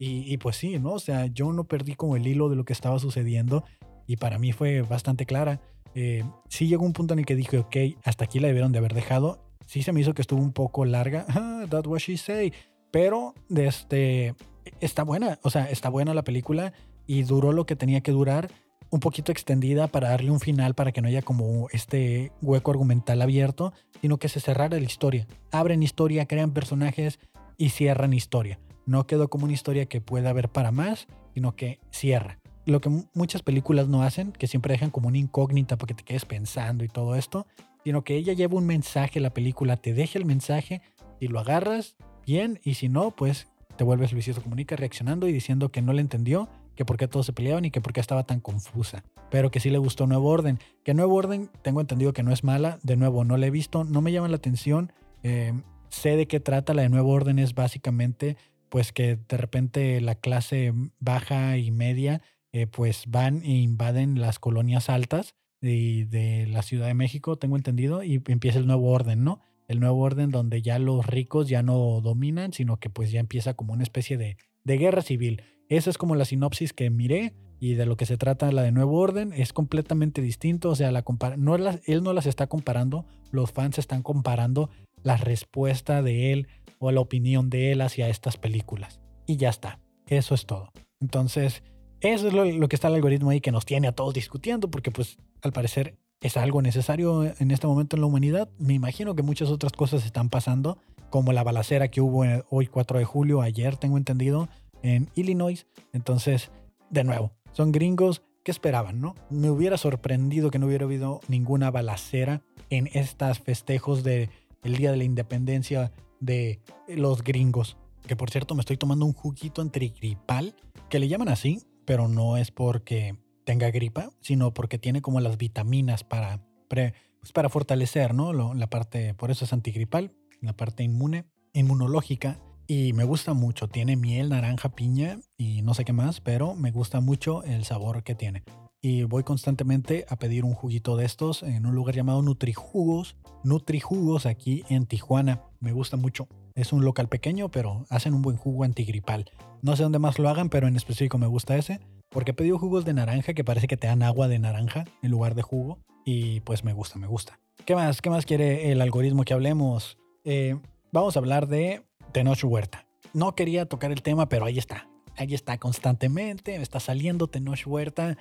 Y, pues sí, ¿no? O sea, yo no perdí como el hilo de lo que estaba sucediendo y para mí fue bastante clara. Eh, sí llegó un punto en el que dije, ok, hasta aquí la debieron de haber dejado. Sí se me hizo que estuvo un poco larga. Ah, that's what she say. Pero este, está buena. O sea, está buena la película y duró lo que tenía que durar un poquito extendida para darle un final para que no haya como este hueco argumental abierto, sino que se cerrara la historia. Abren historia, crean personajes y cierran historia. No quedó como una historia que pueda haber para más, sino que cierra. Lo que muchas películas no hacen, que siempre dejan como una incógnita para que te quedes pensando y todo esto, sino que ella lleva un mensaje, la película te deja el mensaje y lo agarras bien y si no, pues te vuelves Luisito Comunica reaccionando y diciendo que no le entendió que por qué todos se peleaban y que por qué estaba tan confusa. Pero que sí le gustó Nuevo Orden. Que Nuevo Orden, tengo entendido que no es mala. De nuevo, no la he visto, no me llama la atención. Eh, sé de qué trata. La de Nuevo Orden es básicamente pues que de repente la clase baja y media eh, pues van e invaden las colonias altas de, de la Ciudad de México, tengo entendido, y empieza el nuevo orden, ¿no? El nuevo orden donde ya los ricos ya no dominan, sino que pues ya empieza como una especie de, de guerra civil. Esa es como la sinopsis que miré y de lo que se trata la de Nuevo Orden. Es completamente distinto, o sea, la no él no las está comparando, los fans están comparando la respuesta de él o la opinión de él hacia estas películas. Y ya está, eso es todo. Entonces, eso es lo, que está el algoritmo ahí que nos tiene a todos discutiendo, porque pues al parecer es algo necesario en este momento en la humanidad. Me imagino que muchas otras cosas están pasando, como la balacera que hubo hoy 4 de julio, ayer tengo entendido, en Illinois. Entonces, de nuevo, son gringos que esperaban, ¿no? Me hubiera sorprendido que no hubiera habido ninguna balacera en estos festejos del el Día de la Independencia de los gringos. Que por cierto, me estoy tomando un juguito antigripal, que le llaman así, pero no es porque tenga gripa, sino porque tiene como las vitaminas para, pues para fortalecer, ¿no? la parte, por eso es antigripal, la parte inmune, inmunológica y me gusta mucho. Tiene miel, naranja, piña y no sé qué más, pero me gusta mucho el sabor que tiene. Y voy constantemente a pedir un juguito de estos en un lugar llamado Nutrijugos. Nutrijugos aquí en Tijuana. Me gusta mucho. Es un local pequeño, pero hacen un buen jugo antigripal. No sé dónde más lo hagan, pero en específico me gusta ese. Porque he pedido jugos de naranja que parece que te dan agua de naranja en lugar de jugo. Y pues me gusta, me gusta. ¿Qué más? ¿Qué más quiere el algoritmo que hablemos? Eh, vamos a hablar de Tenoch Huerta. No quería tocar el tema, pero ahí está. Ahí está constantemente. Está saliendo Tenoch Huerta,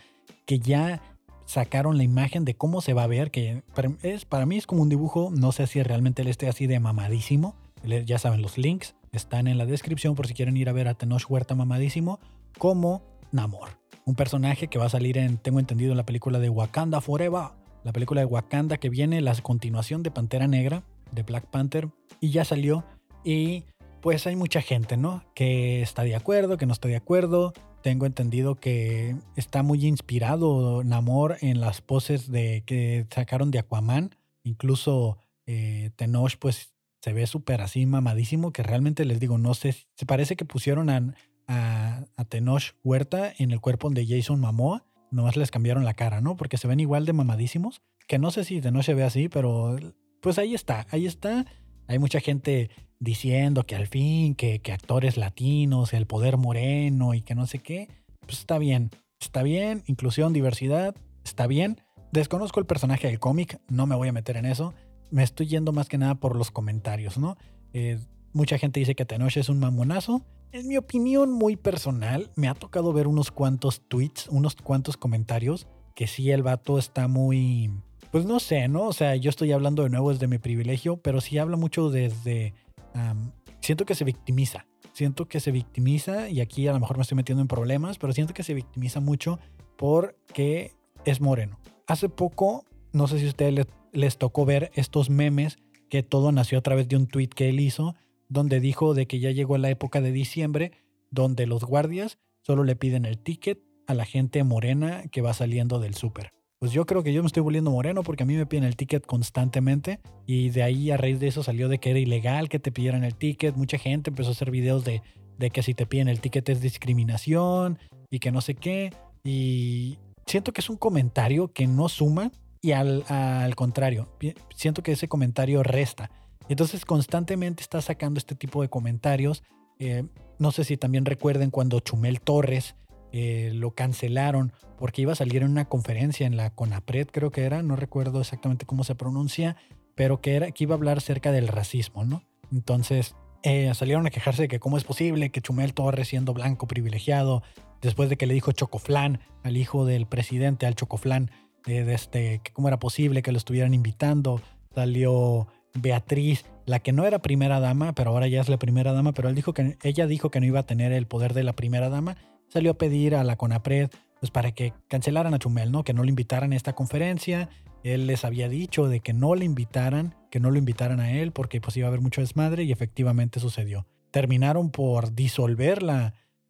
que ya sacaron la imagen de cómo se va a ver, que es, para mí es como un dibujo, no sé si realmente él esté así de mamadísimo. Ya saben, los links están en la descripción por si quieren ir a ver a Tenoch Huerta mamadísimo, como Namor. Un personaje que va a salir en, tengo entendido, en la película de Wakanda Forever la película de Wakanda que viene, la continuación de Pantera Negra, de Black Panther, y ya salió. Y pues hay mucha gente, ¿no? Que está de acuerdo, que no está de acuerdo. Tengo entendido que está muy inspirado Namor en las poses de que sacaron de Aquaman. Incluso eh, Tenoch, pues se ve súper así mamadísimo, que realmente les digo, no sé, se parece que pusieron a, a, Tenoch Huerta en el cuerpo de Jason Momoa nomás les cambiaron la cara, ¿no? Porque se ven igual de mamadísimos. Que no sé si de no se ve así, pero pues ahí está, ahí está. Hay mucha gente diciendo que al fin, que, que actores latinos, el poder moreno y que no sé qué. Pues está bien, está bien, inclusión, diversidad, está bien. Desconozco el personaje del cómic, no me voy a meter en eso. Me estoy yendo más que nada por los comentarios, ¿no? Eh, mucha gente dice que Tenoch es un mamonazo en mi opinión muy personal, me ha tocado ver unos cuantos tweets, unos cuantos comentarios, que sí el vato está muy... Pues no sé, ¿no? O sea, yo estoy hablando de nuevo desde mi privilegio, pero sí habla mucho desde... siento que se victimiza. Siento que se victimiza, y aquí a lo mejor me estoy metiendo en problemas, pero siento que se victimiza mucho porque es moreno. Hace poco, no sé si a ustedes les, tocó ver estos memes que todo nació a través de un tweet que él hizo, donde dijo de que ya llegó la época de diciembre, donde los guardias solo le piden el ticket a la gente morena que va saliendo del súper. Pues yo creo que yo me estoy volviendo moreno porque a mí me piden el ticket constantemente y de ahí a raíz de eso salió de que era ilegal que te pidieran el ticket. Mucha gente empezó a hacer videos de, de que si te piden el ticket es discriminación y que no sé qué. Y siento que es un comentario que no suma y al, al contrario, siento que ese comentario resta. Entonces constantemente está sacando este tipo de comentarios. Eh, no sé si también recuerden cuando Chumel Torres eh, lo cancelaron porque iba a salir en una conferencia en la CONAPRED, creo que era, no recuerdo exactamente cómo se pronuncia, pero que, era, que iba a hablar acerca del racismo, ¿no? Entonces eh, salieron a quejarse de que cómo es posible que Chumel Torres, siendo blanco privilegiado, después de que le dijo Chocoflán al hijo del presidente, al Chocoflán, de este, que cómo era posible que lo estuvieran invitando, salió Beatriz, la que no era primera dama, pero ahora ya es la primera dama, pero él dijo que ella dijo que no iba a tener el poder de la primera dama, salió a pedir a la CONAPRED pues para que cancelaran a Chumel, ¿no? Que no le invitaran a esta conferencia. Él les había dicho de que no le invitaran, que no lo invitaran a él porque pues iba a haber mucho desmadre y efectivamente sucedió. Terminaron por disolver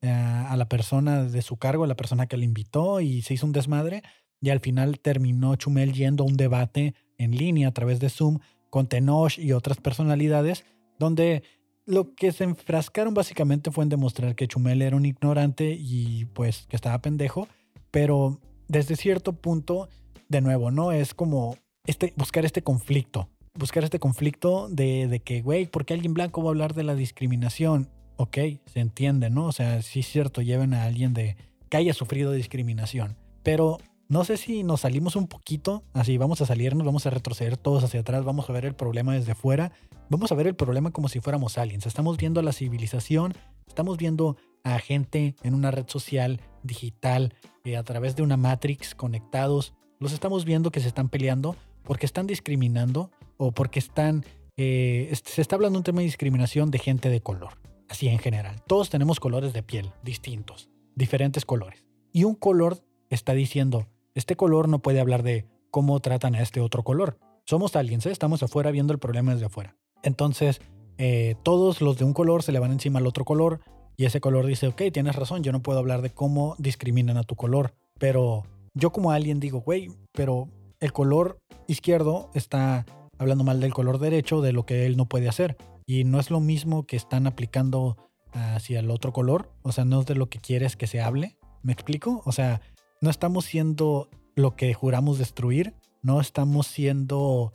eh, a la persona de su cargo, a la persona que le invitó y se hizo un desmadre y al final terminó Chumel yendo a un debate en línea a través de Zoom con Tenoch y otras personalidades, donde lo que se enfrascaron básicamente fue en demostrar que Chumel era un ignorante y pues que estaba pendejo, pero desde cierto punto, de nuevo, ¿no? Es como este, buscar este conflicto, buscar este conflicto de, de que, güey, ¿por qué alguien blanco va a hablar de la discriminación? Ok, se entiende, ¿no? O sea, sí es cierto, lleven a alguien de que haya sufrido discriminación, pero no sé si nos salimos un poquito, así vamos a salirnos, vamos a retroceder todos hacia atrás, vamos a ver el problema desde fuera, vamos a ver el problema como si fuéramos aliens. Estamos viendo a la civilización, estamos viendo a gente en una red social digital, eh, a través de una Matrix conectados. Los estamos viendo que se están peleando porque están discriminando o porque están... Eh, se está hablando un tema de discriminación de gente de color, así en general. Todos tenemos colores de piel distintos, diferentes colores. Y un color está diciendo, este color no puede hablar de cómo tratan a este otro color. Somos aliens, ¿eh? estamos afuera viendo el problema desde afuera. Entonces, eh, todos los de un color se le van encima al otro color y ese color dice, ok, tienes razón, yo no puedo hablar de cómo discriminan a tu color. Pero yo como alien digo, güey, pero el color izquierdo está hablando mal del color derecho, de lo que él no puede hacer. y no es lo mismo que están aplicando hacia el otro color, o sea, no es de lo que quieres que se hable, ¿me explico? O sea, no estamos siendo lo que juramos destruir, no estamos siendo,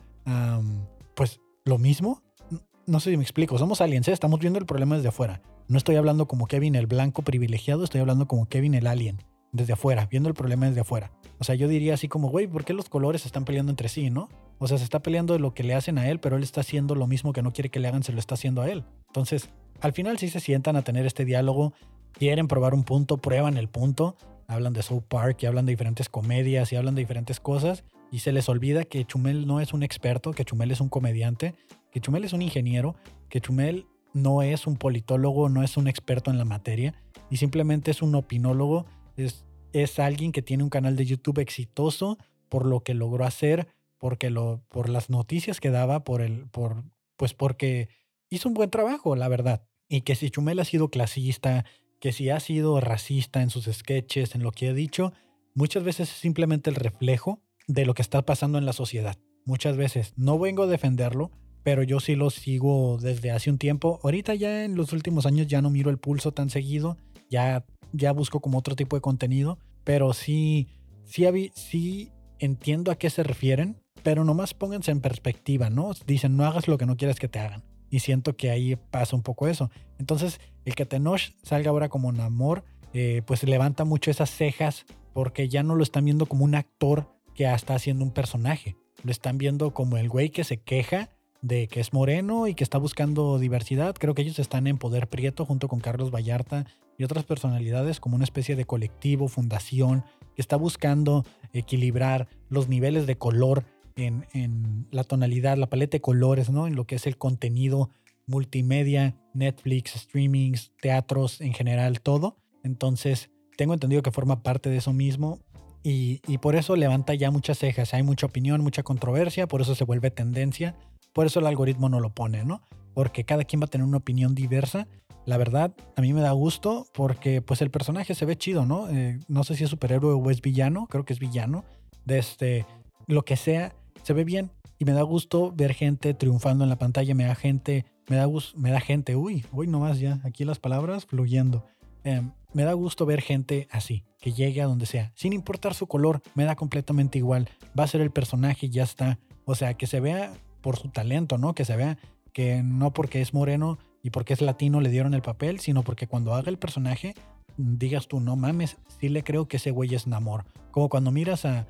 pues, lo mismo. No sé si me explico, somos aliens, ¿eh? estamos viendo el problema desde afuera. No estoy hablando como Kevin el blanco privilegiado, estoy hablando como Kevin el alien, desde afuera, viendo el problema desde afuera. O sea, yo diría así como, güey, ¿por qué los colores están peleando entre sí, no? O sea, se está peleando de lo que le hacen a él, pero él está haciendo lo mismo que no quiere que le hagan, se lo está haciendo a él. Entonces, al final sí se sientan a tener este diálogo, quieren probar un punto, prueban el punto, hablan de South Park y hablan de diferentes comedias y hablan de diferentes cosas y se les olvida que Chumel no es un experto, que Chumel es un comediante, que Chumel es un ingeniero, que Chumel no es un politólogo, no es un experto en la materia y simplemente es un opinólogo, es, es alguien que tiene un canal de YouTube exitoso por lo que logró hacer, porque lo, por las noticias que daba, por el, por, pues porque hizo un buen trabajo, la verdad. Y que si Chumel ha sido clasista, que si ha sido racista en sus sketches, en lo que ha dicho, muchas veces es simplemente el reflejo de lo que está pasando en la sociedad. Muchas veces no vengo a defenderlo, pero yo sí lo sigo desde hace un tiempo. Ahorita ya en los últimos años ya no miro el pulso tan seguido, ya, ya busco como otro tipo de contenido, pero sí, sí, entiendo a qué se refieren, pero nomás pónganse en perspectiva, ¿no? Dicen, no hagas lo que no quieres que te hagan. Y siento que ahí pasa un poco eso. Entonces, el que Tenoch salga ahora como un amor, eh, pues levanta mucho esas cejas porque ya no lo están viendo como un actor que está haciendo un personaje. Lo están viendo como el güey que se queja de que es moreno y que está buscando diversidad. Creo que ellos están en Poder Prieto junto con Carlos Vallarta y otras personalidades como una especie de colectivo, fundación, que está buscando equilibrar los niveles de color en, en, la tonalidad, la paleta de colores, ¿no? En lo que es el contenido multimedia, Netflix, streamings, teatros en general, todo. Entonces, tengo entendido que forma parte de eso mismo y, por eso levanta ya muchas cejas. Hay mucha opinión, mucha controversia, por eso se vuelve tendencia, por eso el algoritmo no lo pone, ¿no? Porque cada quien va a tener una opinión diversa. La verdad, a mí me da gusto porque pues el personaje se ve chido, ¿no? Eh, no sé si es superhéroe o es villano, creo que es villano. De este, lo que sea, se ve bien y me da gusto ver gente triunfando en la pantalla, me da gente, me da, me da gente, uy, uy, nomás ya, aquí las palabras fluyendo. Em, me da gusto ver gente así, que llegue a donde sea, sin importar su color, me da completamente igual. Va a ser el personaje y ya está. O sea, que se vea por su talento, ¿no? Que se vea que no porque es moreno y porque es latino le dieron el papel, sino porque cuando haga el personaje digas tú, no mames, sí le creo que ese güey es Namor. Como cuando miras a,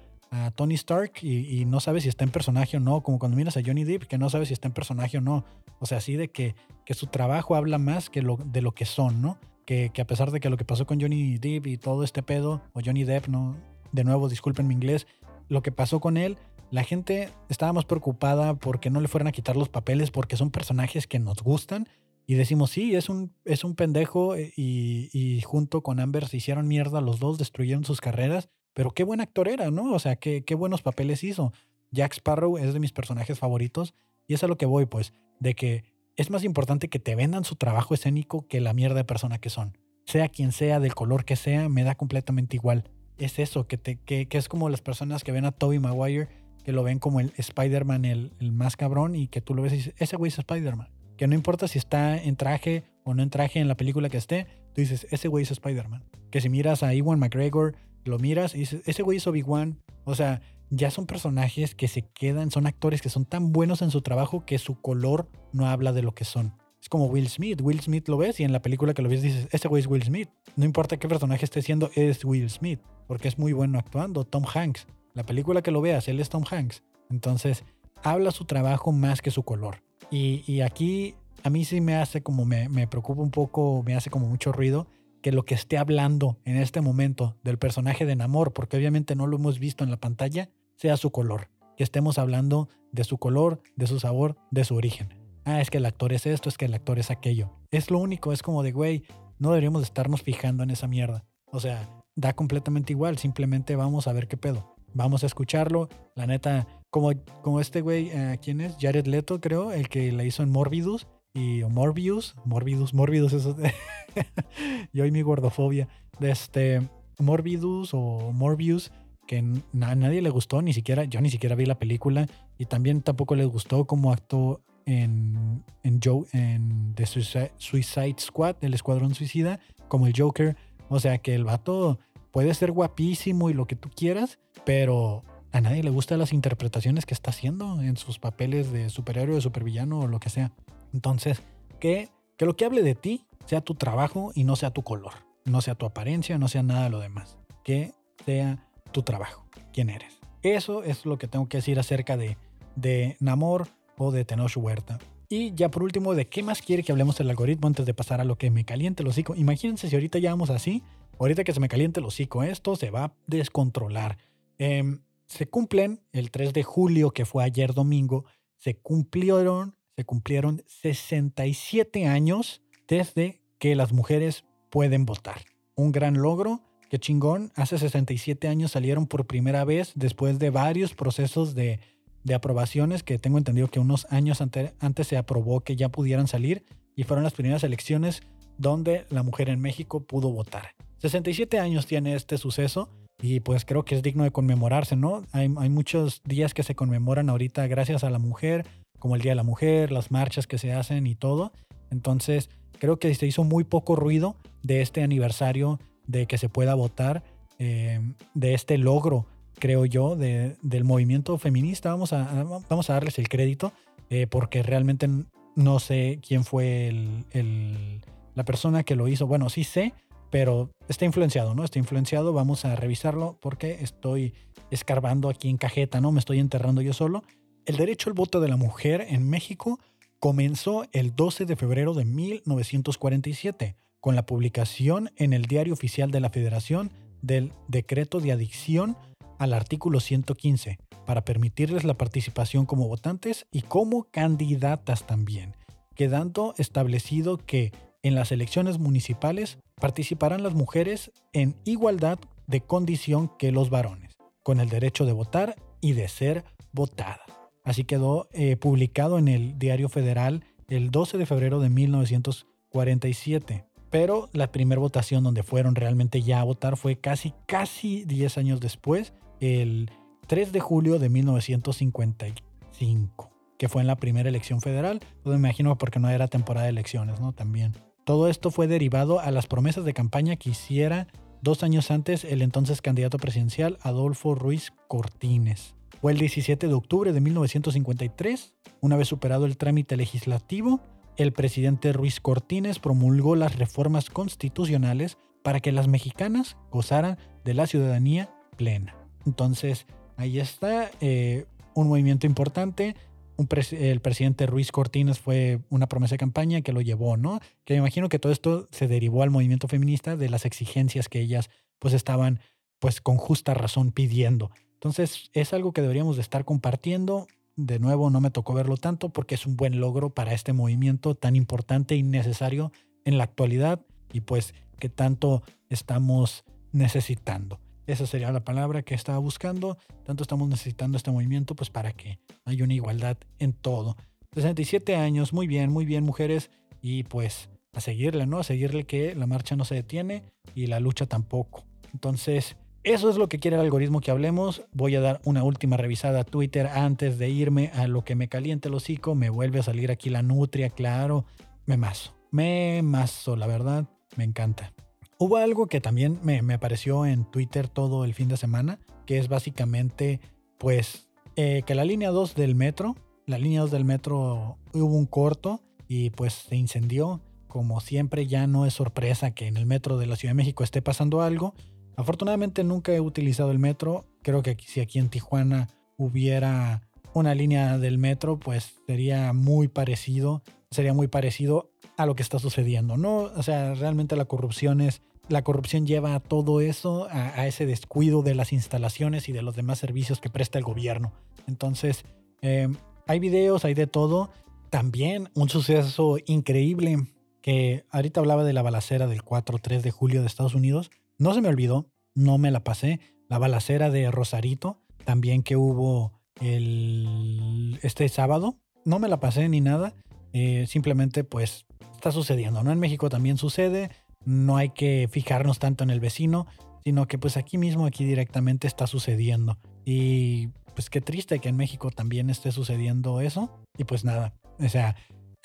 Tony Stark y, no sabes si está en personaje o no, como cuando miras a Johnny Depp que no sabes si está en personaje o no. O sea, así de que, que su trabajo habla más que lo, de lo que son, ¿no? que, a pesar de que lo que pasó con Johnny Depp y todo este pedo, o Johnny Depp, no, de nuevo, disculpen mi inglés, lo que pasó con él, la gente estaba más preocupada porque no le fueran a quitar los papeles porque son personajes que nos gustan y decimos, sí, es un, es un pendejo eh, y, junto con Amber se hicieron mierda los dos, destruyeron sus carreras, pero qué buen actor era, ¿no? O sea, qué, qué buenos papeles hizo. Jack Sparrow es de mis personajes favoritos y es a lo que voy, pues, de que es más importante que te vendan su trabajo escénico que la mierda de persona que son. Sea quien sea, del color que sea, me da completamente igual. Es eso, que, te, que, es como las personas que ven a Toby Maguire, que lo ven como el Spider-Man, el, más cabrón, y que tú lo ves y dices, ese güey es Spider-Man. Que no importa si está en traje o no en traje en la película que esté, tú dices, ese güey es Spider-Man. Que si miras a Ewan McGregor, lo miras y dices, ese güey es Obi-Wan. O sea, ya son personajes que se quedan, son actores que son tan buenos en su trabajo que su color no habla de lo que son. Es como Will Smith. Will Smith lo ves y en la película que lo ves dices, ese güey es Will Smith. No importa qué personaje esté siendo, es Will Smith, porque es muy bueno actuando. Tom Hanks. La película que lo veas, él es Tom Hanks. Entonces, habla su trabajo más que su color. Y, aquí a mí sí me hace como, me, me preocupa un poco, me hace como mucho ruido que lo que esté hablando en este momento del personaje de Namor, porque obviamente no lo hemos visto en la pantalla, sea su color. Que estemos hablando de su color, de su sabor, de su origen. Ah, es que el actor es esto, es que el actor es aquello. Es lo único, es como de, güey, no deberíamos estarnos fijando en esa mierda. O sea, da completamente igual, simplemente vamos a ver qué pedo. Vamos a escucharlo. La neta, como, como este güey, eh, ¿quién es? Jared Leto, creo, el que la hizo en Morbidus y Morbius, Morbidus, Morbidus, eso. Yo y mi gordofobia. De este Morbidus o Morbius, que a nadie le gustó, ni siquiera, yo ni siquiera vi la película y también tampoco les gustó cómo actuó en, en, Joe, en The Suicide, Squad, el Escuadrón Suicida, como el Joker. O sea que el vato puede ser guapísimo y lo que tú quieras, pero a nadie le gustan las interpretaciones que está haciendo en sus papeles de superhéroe, de supervillano o lo que sea. Entonces, que, que lo que hable de ti sea tu trabajo y no sea tu color, no sea tu apariencia, no sea nada de lo demás. Que sea tu trabajo, quién eres. Eso es lo que tengo que decir acerca de, de Namor o de Tenoch Huerta. Y ya por último, ¿de qué más quiere que hablemos del algoritmo antes de pasar a lo que me caliente el hocico? Imagínense si ahorita ya vamos así, ahorita que se me caliente el hocico, esto se va a descontrolar. Em, se cumplen el 3 de julio, que fue ayer domingo, se cumplieron, se cumplieron 67 años desde que las mujeres pueden votar. Un gran logro Qué chingón. Hace 67 años salieron por primera vez después de varios procesos de, aprobaciones que tengo entendido que unos años antes se aprobó que ya pudieran salir y fueron las primeras elecciones donde la mujer en México pudo votar. 67 años tiene este suceso y pues creo que es digno de conmemorarse, ¿no? Hay, hay muchos días que se conmemoran ahorita gracias a la mujer, como el Día de la Mujer, las marchas que se hacen y todo. Entonces creo que se hizo muy poco ruido de este aniversario de que se pueda votar, eh, de este logro, creo yo, de, del movimiento feminista. Vamos a, vamos a darles el crédito, eh, porque realmente no sé quién fue el, la persona que lo hizo. Bueno, sí sé, pero está influenciado, ¿no? Está influenciado. Vamos a revisarlo porque estoy escarbando aquí en cajeta, ¿no? Me estoy enterrando yo solo. El derecho al voto de la mujer en México comenzó el 12 de febrero de 1947 con la publicación en el Diario Oficial de la Federación del Decreto de Adicción al artículo 115 para permitirles la participación como votantes y como candidatas también, quedando establecido que en las elecciones municipales participarán las mujeres en igualdad de condición que los varones, con el derecho de votar y de ser votadas. Así quedó eh, publicado en el Diario Federal el 12 de febrero de 1947 pero la primera votación donde fueron realmente ya a votar fue casi, casi 10 años después, el 3 de julio de 1955, que fue en la primera elección federal. Me imagino porque no era temporada de elecciones, ¿no? También. Todo esto fue derivado a las promesas de campaña que hiciera dos años antes el entonces candidato presidencial Adolfo Ruiz Cortines. Fue el 17 de octubre de 1953, una vez superado el trámite legislativo, el presidente Ruiz Cortines promulgó las reformas constitucionales para que las mexicanas gozaran de la ciudadanía plena. Entonces, ahí está eh, un movimiento importante. el presidente Ruiz Cortines fue una promesa de campaña que lo llevó, ¿no? Que me imagino que todo esto se derivó al movimiento feminista de las exigencias que ellas pues estaban pues con justa razón pidiendo. Entonces es algo que deberíamos de estar compartiendo de nuevo no me tocó verlo tanto porque es un buen logro para este movimiento tan importante y necesario en la actualidad y pues que tanto estamos necesitando. Esa sería la palabra que estaba buscando. Tanto estamos necesitando este movimiento pues para que haya una igualdad en todo. 67 años, muy bien, muy bien mujeres y pues a seguirle, ¿no? A seguirle que la marcha no se detiene y la lucha tampoco. Entonces, eso es lo que quiere el algoritmo que hablemos. Voy a dar una última revisada a Twitter antes de irme a lo que me caliente el hocico. Me vuelve a salir aquí la nutria, claro. Me mazo. Me mazo, la verdad. Me encanta. Hubo algo que también me, apareció en Twitter todo el fin de semana, que es básicamente, pues, eh, que la línea 2 del metro, la línea 2 del metro hubo un corto y pues se incendió. Como siempre, ya no es sorpresa que en el metro de la Ciudad de México esté pasando algo Afortunadamente nunca he utilizado el metro. Creo que si aquí en Tijuana hubiera una línea del metro, pues sería muy parecido, sería muy parecido a lo que está sucediendo, ¿no? O sea, realmente la corrupción es, la corrupción lleva a todo eso, a, ese descuido de las instalaciones y de los demás servicios que presta el gobierno. Entonces, em, hay videos, hay de todo. También un suceso increíble que ahorita hablaba de la balacera del 4-3 de julio de Estados Unidos. No se me olvidó, no me la pasé. La balacera de Rosarito, también que hubo el, este sábado, no me la pasé ni nada. Eh, simplemente pues está sucediendo, ¿no? En México también sucede, no hay que fijarnos tanto en el vecino, sino que pues aquí mismo, aquí directamente está sucediendo. Y pues qué triste que en México también esté sucediendo eso. Y pues nada, o sea,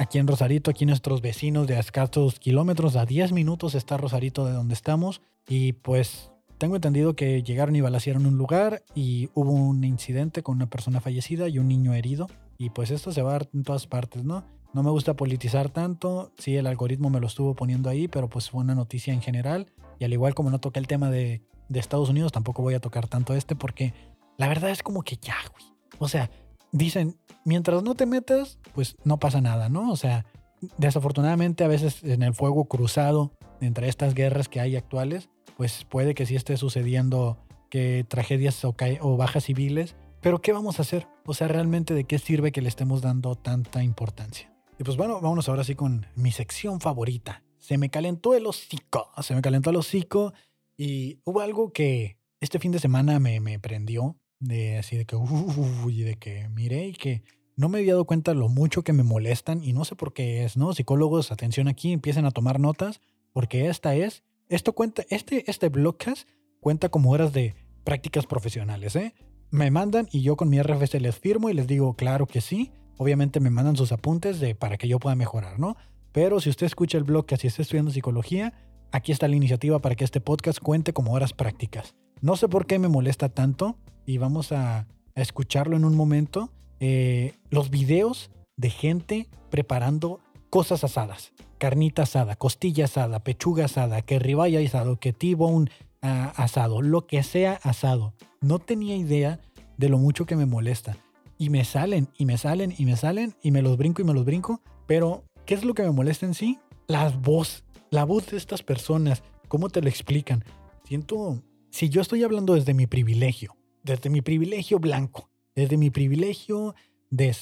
aquí en Rosarito, aquí nuestros vecinos de a escasos kilómetros, a 10 minutos está Rosarito de donde estamos. Y pues tengo entendido que llegaron y balacieron un lugar y hubo un incidente con una persona fallecida y un niño herido. Y pues esto se va a dar en todas partes, ¿no? No me gusta politizar tanto, sí, el algoritmo me lo estuvo poniendo ahí, pero pues fue una noticia en general. Y al igual como no toqué el tema de, de Estados Unidos, tampoco voy a tocar tanto este porque la verdad es como que ya, güey. O sea, dicen, mientras no te metas, pues no pasa nada, ¿no? O sea, desafortunadamente a veces en el fuego cruzado entre estas guerras que hay actuales, pues puede que sí esté sucediendo que tragedias o, o bajas civiles, pero ¿qué vamos a hacer? O sea, realmente de qué sirve que le estemos dando tanta importancia. Y pues bueno, vámonos ahora sí con mi sección favorita. Se me calentó el hocico, se me calentó el hocico y hubo algo que este fin de semana me, me prendió, de así de que, y de que miré y que no me había dado cuenta lo mucho que me molestan y no sé por qué es, ¿no? Psicólogos, atención aquí, empiecen a tomar notas, porque esta es esto cuenta, este, este blogcast cuenta como horas de prácticas profesionales, ¿eh? Me mandan y yo con mi RFC les firmo y les digo, claro que sí. Obviamente me mandan sus apuntes de, para que yo pueda mejorar, ¿no? Pero si usted escucha el blogcast y está estudiando psicología, aquí está la iniciativa para que este podcast cuente como horas prácticas. No sé por qué me molesta tanto y vamos a, escucharlo en un momento. Eh, los videos de gente preparando cosas asadas carnita asada, costilla asada, pechuga asada, que ribeye asado, que T-bone ah, asado, lo que sea asado. No tenía idea de lo mucho que me molesta. Y me salen, y me salen, y me salen, y me los brinco y me los brinco. Pero, ¿qué es lo que me molesta en sí? La voz, la voz de estas personas. ¿Cómo te lo explican? Siento, si yo estoy hablando desde mi privilegio, desde mi privilegio blanco, desde mi privilegio de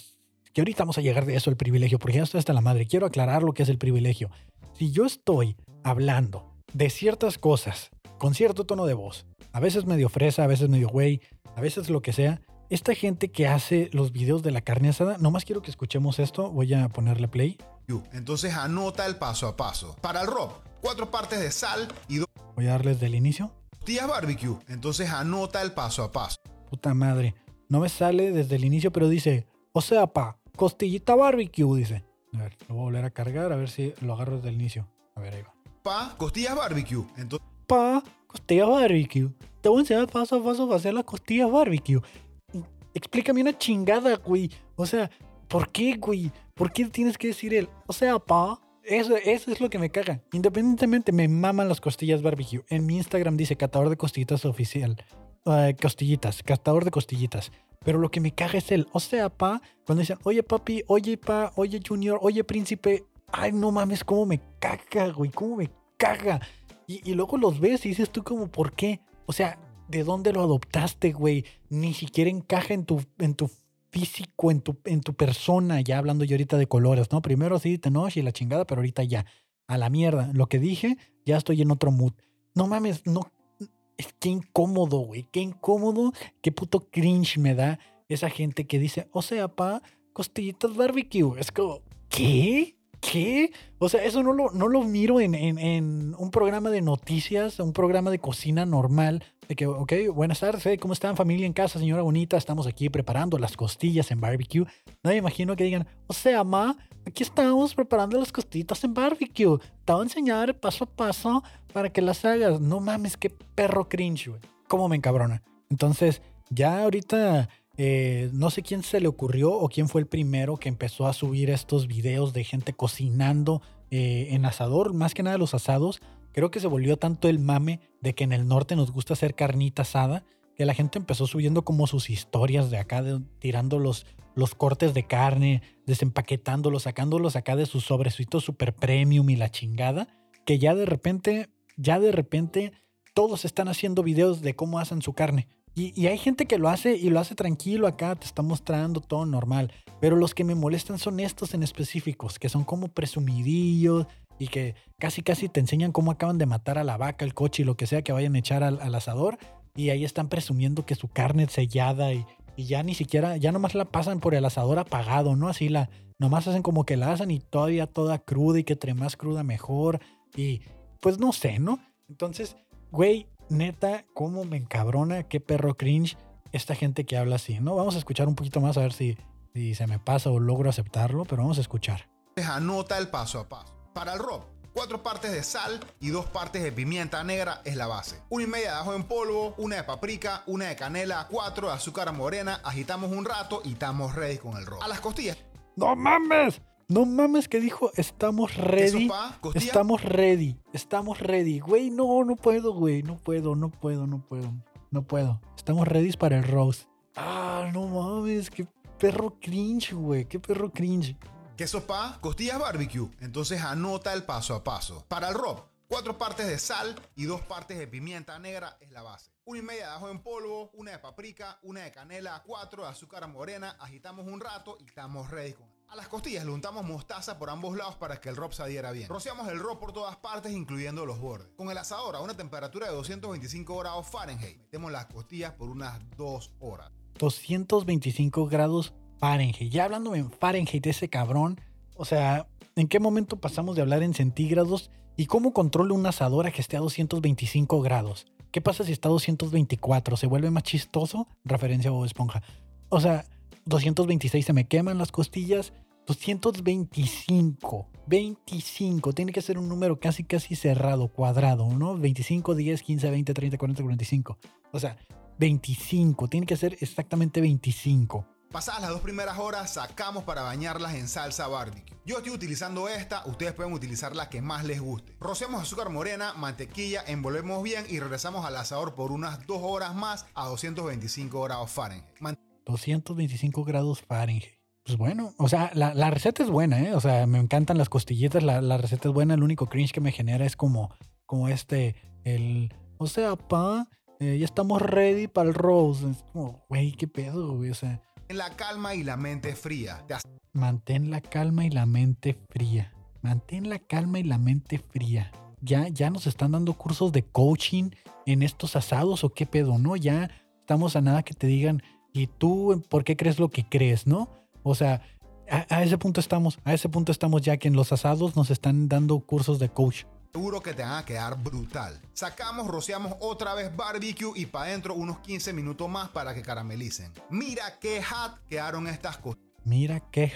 que ahorita vamos a llegar de eso, el privilegio, porque ya estoy hasta la madre. Quiero aclarar lo que es el privilegio. Si yo estoy hablando de ciertas cosas con cierto tono de voz, a veces medio fresa, a veces medio güey, a veces lo que sea, esta gente que hace los videos de la carne asada, nomás quiero que escuchemos esto, voy a ponerle play. Entonces anota el paso a paso. Para el rob, cuatro partes de sal y dos... Voy a darles del inicio. Tías barbecue. Entonces anota el paso a paso. Puta madre. No me sale desde el inicio, pero dice, o sea, pa, Costillita barbecue, dice. A ver, lo voy a volver a cargar, a ver si lo agarro desde el inicio. A ver, ahí va. Pa, costillas barbecue. Entonces... Pa, costillas barbecue. Te voy a enseñar paso a paso para hacer las costillas barbecue. Explícame una chingada, güey. O sea, ¿por qué, güey? ¿Por qué tienes que decir él? O sea, pa, eso, eso, es lo que me caga. Independientemente, me maman las costillas barbecue. En mi Instagram dice catador de costillitas oficial. Uh, costillitas, catador de costillitas. Pero lo que me caga es el, o sea, pa, cuando dicen, oye papi, oye pa, oye junior, oye príncipe, ay, no mames, cómo me caga, güey, cómo me caga. Y, luego los ves y dices tú como, ¿por qué? O sea, ¿de dónde lo adoptaste, güey? Ni siquiera encaja en tu, en tu físico, en tu, en tu persona, ya hablando yo ahorita de colores, ¿no? Primero sí, te y la chingada, pero ahorita ya, a la mierda. Lo que dije, ya estoy en otro mood. No mames, no, es que incómodo, güey. Qué incómodo, qué puto cringe me da esa gente que dice, o sea, pa, costillitas barbecue. Es como, ¿qué? ¿Qué? O sea, eso no lo, no lo miro en, en, un programa de noticias, un programa de cocina normal. De que, ok, buenas tardes, ¿eh? ¿cómo están familia en casa, señora bonita? Estamos aquí preparando las costillas en barbecue. No me imagino que digan, o sea, ma, aquí estamos preparando las costillitas en barbecue. Te voy a enseñar paso a paso para que las hagas. No mames, qué perro cringe, güey. ¿Cómo me encabrona? Entonces, ya ahorita eh, no sé quién se le ocurrió o quién fue el primero que empezó a subir estos videos de gente cocinando eh, en asador, más que nada los asados. Creo que se volvió tanto el mame de que en el norte nos gusta hacer carnita asada, que la gente empezó subiendo como sus historias de acá, tirando los, los cortes de carne, desempaquetándolos, sacándolos acá de sus sobrecitos super premium y la chingada, que ya de repente, ya de repente todos están haciendo videos de cómo hacen su carne. Y, hay gente que lo hace y lo hace tranquilo acá, te está mostrando todo normal. Pero los que me molestan son estos en específicos, que son como presumidillos y que casi casi te enseñan cómo acaban de matar a la vaca, el coche y lo que sea que vayan a echar al, asador. Y ahí están presumiendo que su carne es sellada y, y, ya ni siquiera, ya nomás la pasan por el asador apagado, ¿no? Así la, nomás hacen como que la hacen y todavía toda cruda y que entre más cruda mejor. Y pues no sé, ¿no? Entonces, güey, neta, cómo me encabrona, qué perro cringe esta gente que habla así, ¿no? Vamos a escuchar un poquito más a ver si, si se me pasa o logro aceptarlo, pero vamos a escuchar. Anota el paso a paso. Para el rock, cuatro partes de sal y dos partes de pimienta negra es la base. Una y media de ajo en polvo, una de paprika, una de canela, cuatro de azúcar morena, agitamos un rato y estamos ready con el rock. A las costillas. ¡No mames! No mames que dijo, estamos ready. Estamos ready. Estamos ready. Güey, no, no puedo, güey. No puedo, no puedo, no puedo. No puedo. Estamos ready para el roast. Ah, no mames, qué perro cringe, güey. Qué perro cringe. Queso pa, costillas barbecue. Entonces anota el paso a paso. Para el rob, cuatro partes de sal y dos partes de pimienta negra es la base. Una y media de ajo en polvo, una de paprika, una de canela, cuatro de azúcar morena. Agitamos un rato y estamos ready con a las costillas le untamos mostaza por ambos lados para que el rob se adhiera bien. Rociamos el rob por todas partes, incluyendo los bordes. Con el asador a una temperatura de 225 grados Fahrenheit, metemos las costillas por unas 2 horas. 225 grados Fahrenheit. Ya hablando en Fahrenheit, ese cabrón. O sea, ¿en qué momento pasamos de hablar en centígrados? ¿Y cómo controlo una asadora que esté a 225 grados? ¿Qué pasa si está a 224? ¿Se vuelve más chistoso? Referencia a Bob Esponja. O sea, 226 se me queman las costillas. 225, 25, tiene que ser un número casi casi cerrado, cuadrado, ¿no? 25, 10, 15, 20, 30, 40, 45. O sea, 25, tiene que ser exactamente 25. Pasadas las dos primeras horas, sacamos para bañarlas en salsa barbecue. Yo estoy utilizando esta, ustedes pueden utilizar la que más les guste. Rociamos azúcar morena, mantequilla, envolvemos bien y regresamos al asador por unas dos horas más a 225 grados Fahrenheit. 225 grados Fahrenheit. Pues bueno, o sea, la, receta es buena, ¿eh? O sea, me encantan las costillitas, la, receta es buena, el único cringe que me genera es como, como este, el, o sea, pa, eh, ya estamos ready para el rose. Es como, güey, qué pedo, güey, o sea. La calma y la mente fría. Mantén la calma y la mente fría. Mantén la calma y la mente fría. Ya, ya nos están dando cursos de coaching en estos asados o qué pedo, ¿no? Ya estamos a nada que te digan, ¿Y tú por qué crees lo que crees, no? O sea, a, ese punto estamos, a ese punto estamos ya que en los asados nos están dando cursos de coach. Seguro que te van a quedar brutal. Sacamos, rociamos otra vez barbecue y para adentro unos 15 minutos más para que caramelicen. Mira qué hot quedaron estas cosas. Mira qué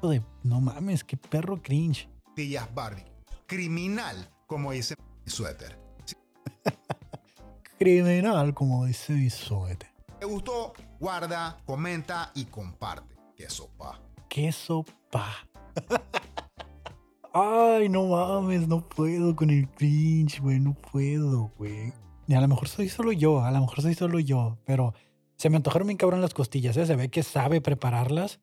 de, no mames, qué perro cringe. Pillas barbecue. Criminal, como dice mi suéter. Criminal, como dice mi suéter te gustó, guarda, comenta y comparte. Queso pa. Queso pa. Ay, no mames, no puedo con el cringe, güey, no puedo, güey. A lo mejor soy solo yo, a lo mejor soy solo yo, pero se me antojaron bien cabrón las costillas, ¿eh? se ve que sabe prepararlas,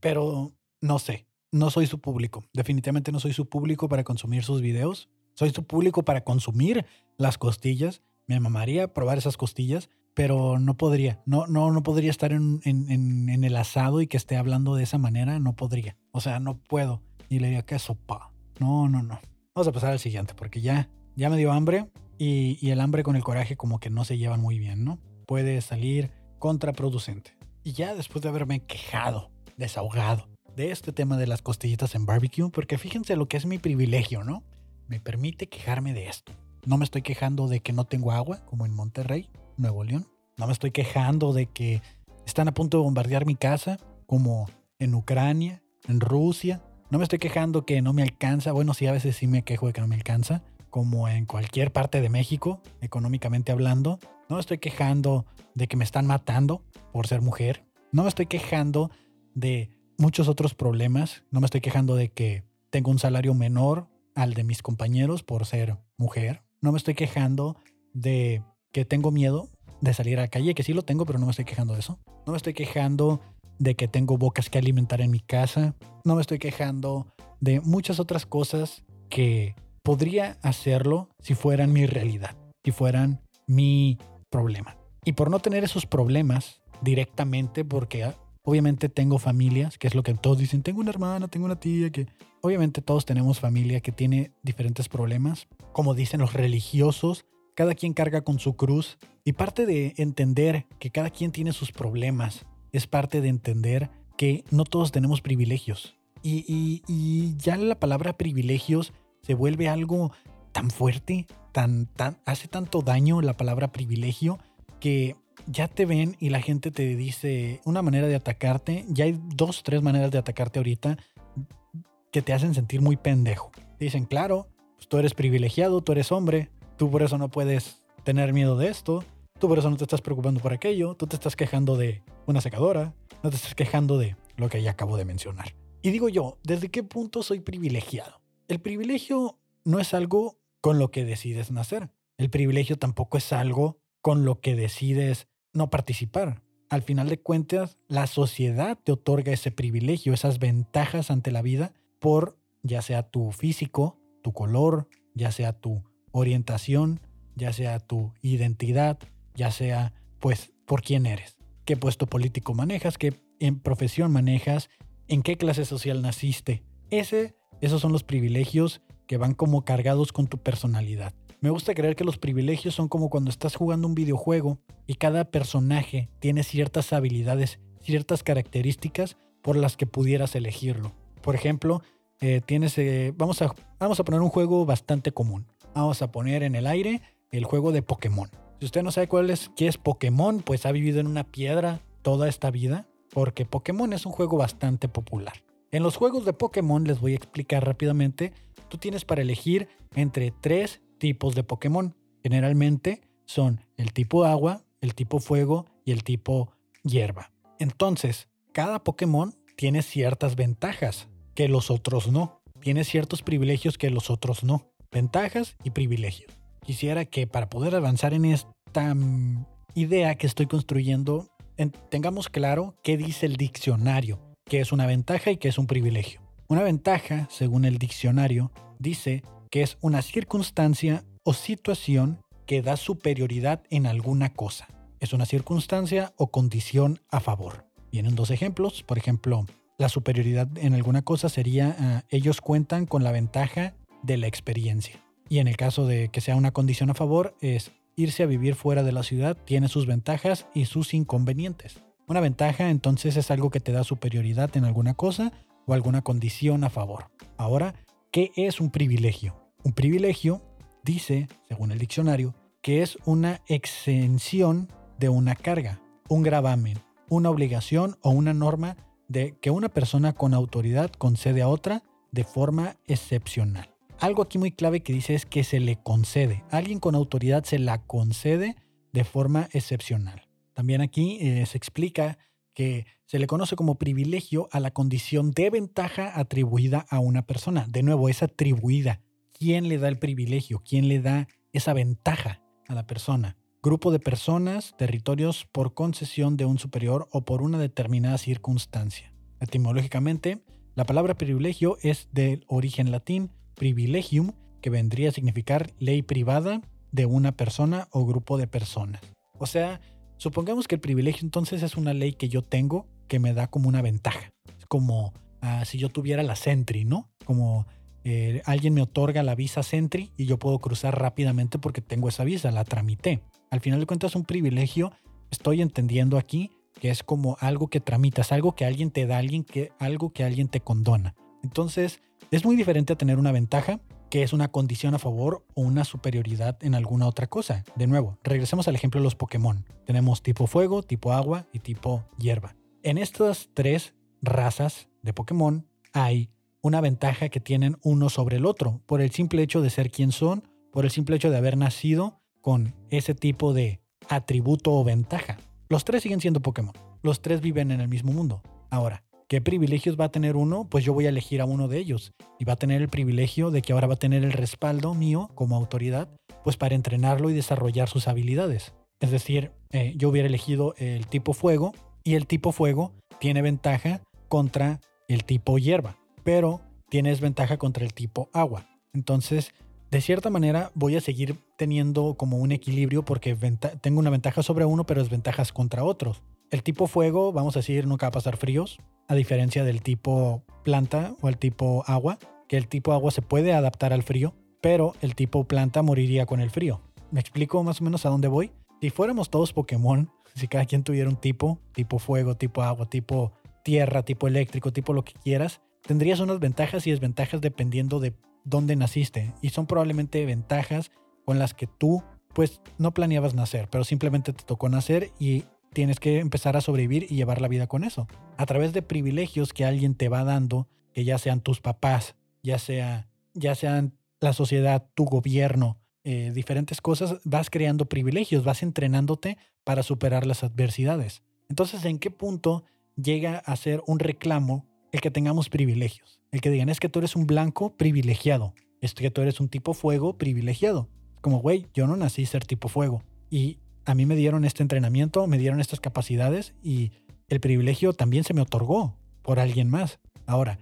pero no sé, no soy su público. Definitivamente no soy su público para consumir sus videos. Soy su público para consumir las costillas. Me mamaría probar esas costillas, pero no podría, no, no, no podría estar en, el asado y que esté hablando de esa manera, no podría. O sea, no puedo. Y le diría que sopa. No, no, no. Vamos a pasar al siguiente, porque ya, ya me dio hambre y, y el hambre con el coraje como que no se llevan muy bien, ¿no? Puede salir contraproducente. Y ya después de haberme quejado, desahogado de este tema de las costillitas en barbecue, porque fíjense lo que es mi privilegio, ¿no? Me permite quejarme de esto. No me estoy quejando de que no tengo agua, como en Monterrey. Nuevo León. No me estoy quejando de que están a punto de bombardear mi casa, como en Ucrania, en Rusia. No me estoy quejando que no me alcanza. Bueno, sí, a veces sí me quejo de que no me alcanza, como en cualquier parte de México, económicamente hablando. No me estoy quejando de que me están matando por ser mujer. No me estoy quejando de muchos otros problemas. No me estoy quejando de que tengo un salario menor al de mis compañeros por ser mujer. No me estoy quejando de que tengo miedo de salir a la calle, que sí lo tengo, pero no me estoy quejando de eso. No me estoy quejando de que tengo bocas que alimentar en mi casa. No me estoy quejando de muchas otras cosas que podría hacerlo si fueran mi realidad, si fueran mi problema. Y por no tener esos problemas directamente, porque ah, obviamente tengo familias, que es lo que todos dicen, tengo una hermana, tengo una tía, que obviamente todos tenemos familia que tiene diferentes problemas. Como dicen los religiosos, cada quien carga con su cruz y parte de entender que cada quien tiene sus problemas es parte de entender que no todos tenemos privilegios. Y, ya la palabra privilegios se vuelve algo tan fuerte, tan, tan, hace tanto daño la palabra privilegio que ya te ven y la gente te dice una manera de atacarte. Ya hay dos, tres maneras de atacarte ahorita que te hacen sentir muy pendejo. Dicen, claro, pues tú eres privilegiado, tú eres hombre, tú por eso no puedes tener miedo de esto, tú por eso no te estás preocupando por aquello, tú te estás quejando de una secadora, no te estás quejando de lo que ya acabo de mencionar. Y digo yo, ¿desde qué punto soy privilegiado? El privilegio no es algo con lo que decides nacer. El privilegio tampoco es algo con lo que decides no participar. Al final de cuentas, la sociedad te otorga ese privilegio, esas ventajas ante la vida por ya sea tu físico, tu color, ya sea tu orientación, ya sea tu identidad, ya sea pues por quién eres, qué puesto político manejas, qué en profesión manejas, en qué clase social naciste. Ese, esos son los privilegios que van como cargados con tu personalidad. Me gusta creer que los privilegios son como cuando estás jugando un videojuego y cada personaje tiene ciertas habilidades, ciertas características por las que pudieras elegirlo. Por ejemplo, eh, tienes, eh, vamos, a, vamos a poner un juego bastante común. Vamos a poner en el aire el juego de Pokémon. Si usted no sabe cuál es, qué es Pokémon, pues ha vivido en una piedra toda esta vida, porque Pokémon es un juego bastante popular. En los juegos de Pokémon les voy a explicar rápidamente, tú tienes para elegir entre tres tipos de Pokémon. Generalmente son el tipo agua, el tipo fuego y el tipo hierba. Entonces, cada Pokémon tiene ciertas ventajas que los otros no. Tiene ciertos privilegios que los otros no. Ventajas y privilegios. Quisiera que para poder avanzar en esta mm, idea que estoy construyendo, tengamos claro qué dice el diccionario, qué es una ventaja y qué es un privilegio. Una ventaja, según el diccionario, dice que es una circunstancia o situación que da superioridad en alguna cosa. Es una circunstancia o condición a favor. Vienen dos ejemplos. Por ejemplo, la superioridad en alguna cosa sería ah, ellos cuentan con la ventaja de la experiencia. Y en el caso de que sea una condición a favor, es irse a vivir fuera de la ciudad tiene sus ventajas y sus inconvenientes. Una ventaja entonces es algo que te da superioridad en alguna cosa o alguna condición a favor. Ahora, ¿qué es un privilegio? Un privilegio dice, según el diccionario, que es una exención de una carga, un gravamen, una obligación o una norma de que una persona con autoridad concede a otra de forma excepcional. Algo aquí muy clave que dice es que se le concede. alguien con autoridad se la concede de forma excepcional. También aquí eh, se explica que se le conoce como privilegio a la condición de ventaja atribuida a una persona. De nuevo, es atribuida. ¿Quién le da el privilegio? ¿Quién le da esa ventaja a la persona? grupo de personas, territorios por concesión de un superior o por una determinada circunstancia. Etimológicamente, la palabra privilegio es del origen latín privilegium, que vendría a significar ley privada de una persona o grupo de personas. O sea, supongamos que el privilegio entonces es una ley que yo tengo que me da como una ventaja. Es como ah, si yo tuviera la Sentry, ¿no? Como eh, alguien me otorga la visa Sentry y yo puedo cruzar rápidamente porque tengo esa visa, la tramité. Al final de cuentas, un privilegio, estoy entendiendo aquí que es como algo que tramitas, algo que alguien te da, alguien que, algo que alguien te condona. Entonces, es muy diferente a tener una ventaja, que es una condición a favor o una superioridad en alguna otra cosa. De nuevo, regresemos al ejemplo de los Pokémon. Tenemos tipo fuego, tipo agua y tipo hierba. En estas tres razas de Pokémon hay una ventaja que tienen uno sobre el otro, por el simple hecho de ser quien son, por el simple hecho de haber nacido con ese tipo de atributo o ventaja. Los tres siguen siendo Pokémon. Los tres viven en el mismo mundo. Ahora, ¿qué privilegios va a tener uno? Pues yo voy a elegir a uno de ellos. Y va a tener el privilegio de que ahora va a tener el respaldo mío como autoridad, pues para entrenarlo y desarrollar sus habilidades. Es decir, eh, yo hubiera elegido el tipo fuego y el tipo fuego tiene ventaja contra el tipo hierba pero tiene desventaja contra el tipo agua. Entonces, de cierta manera, voy a seguir teniendo como un equilibrio porque tengo una ventaja sobre uno, pero desventajas contra otros. El tipo fuego, vamos a decir, nunca va a pasar fríos, a diferencia del tipo planta o el tipo agua, que el tipo agua se puede adaptar al frío, pero el tipo planta moriría con el frío. ¿Me explico más o menos a dónde voy? Si fuéramos todos Pokémon, si cada quien tuviera un tipo, tipo fuego, tipo agua, tipo tierra, tipo eléctrico, tipo lo que quieras, tendrías unas ventajas y desventajas dependiendo de, dónde naciste y son probablemente ventajas con las que tú pues no planeabas nacer, pero simplemente te tocó nacer y tienes que empezar a sobrevivir y llevar la vida con eso. A través de privilegios que alguien te va dando, que ya sean tus papás, ya sea ya sean la sociedad, tu gobierno, eh, diferentes cosas, vas creando privilegios, vas entrenándote para superar las adversidades. Entonces, ¿en qué punto llega a ser un reclamo el que tengamos privilegios? El que digan, es que tú eres un blanco privilegiado, es que tú eres un tipo fuego privilegiado. Como, güey, yo no nací ser tipo fuego. Y a mí me dieron este entrenamiento, me dieron estas capacidades y el privilegio también se me otorgó por alguien más. Ahora,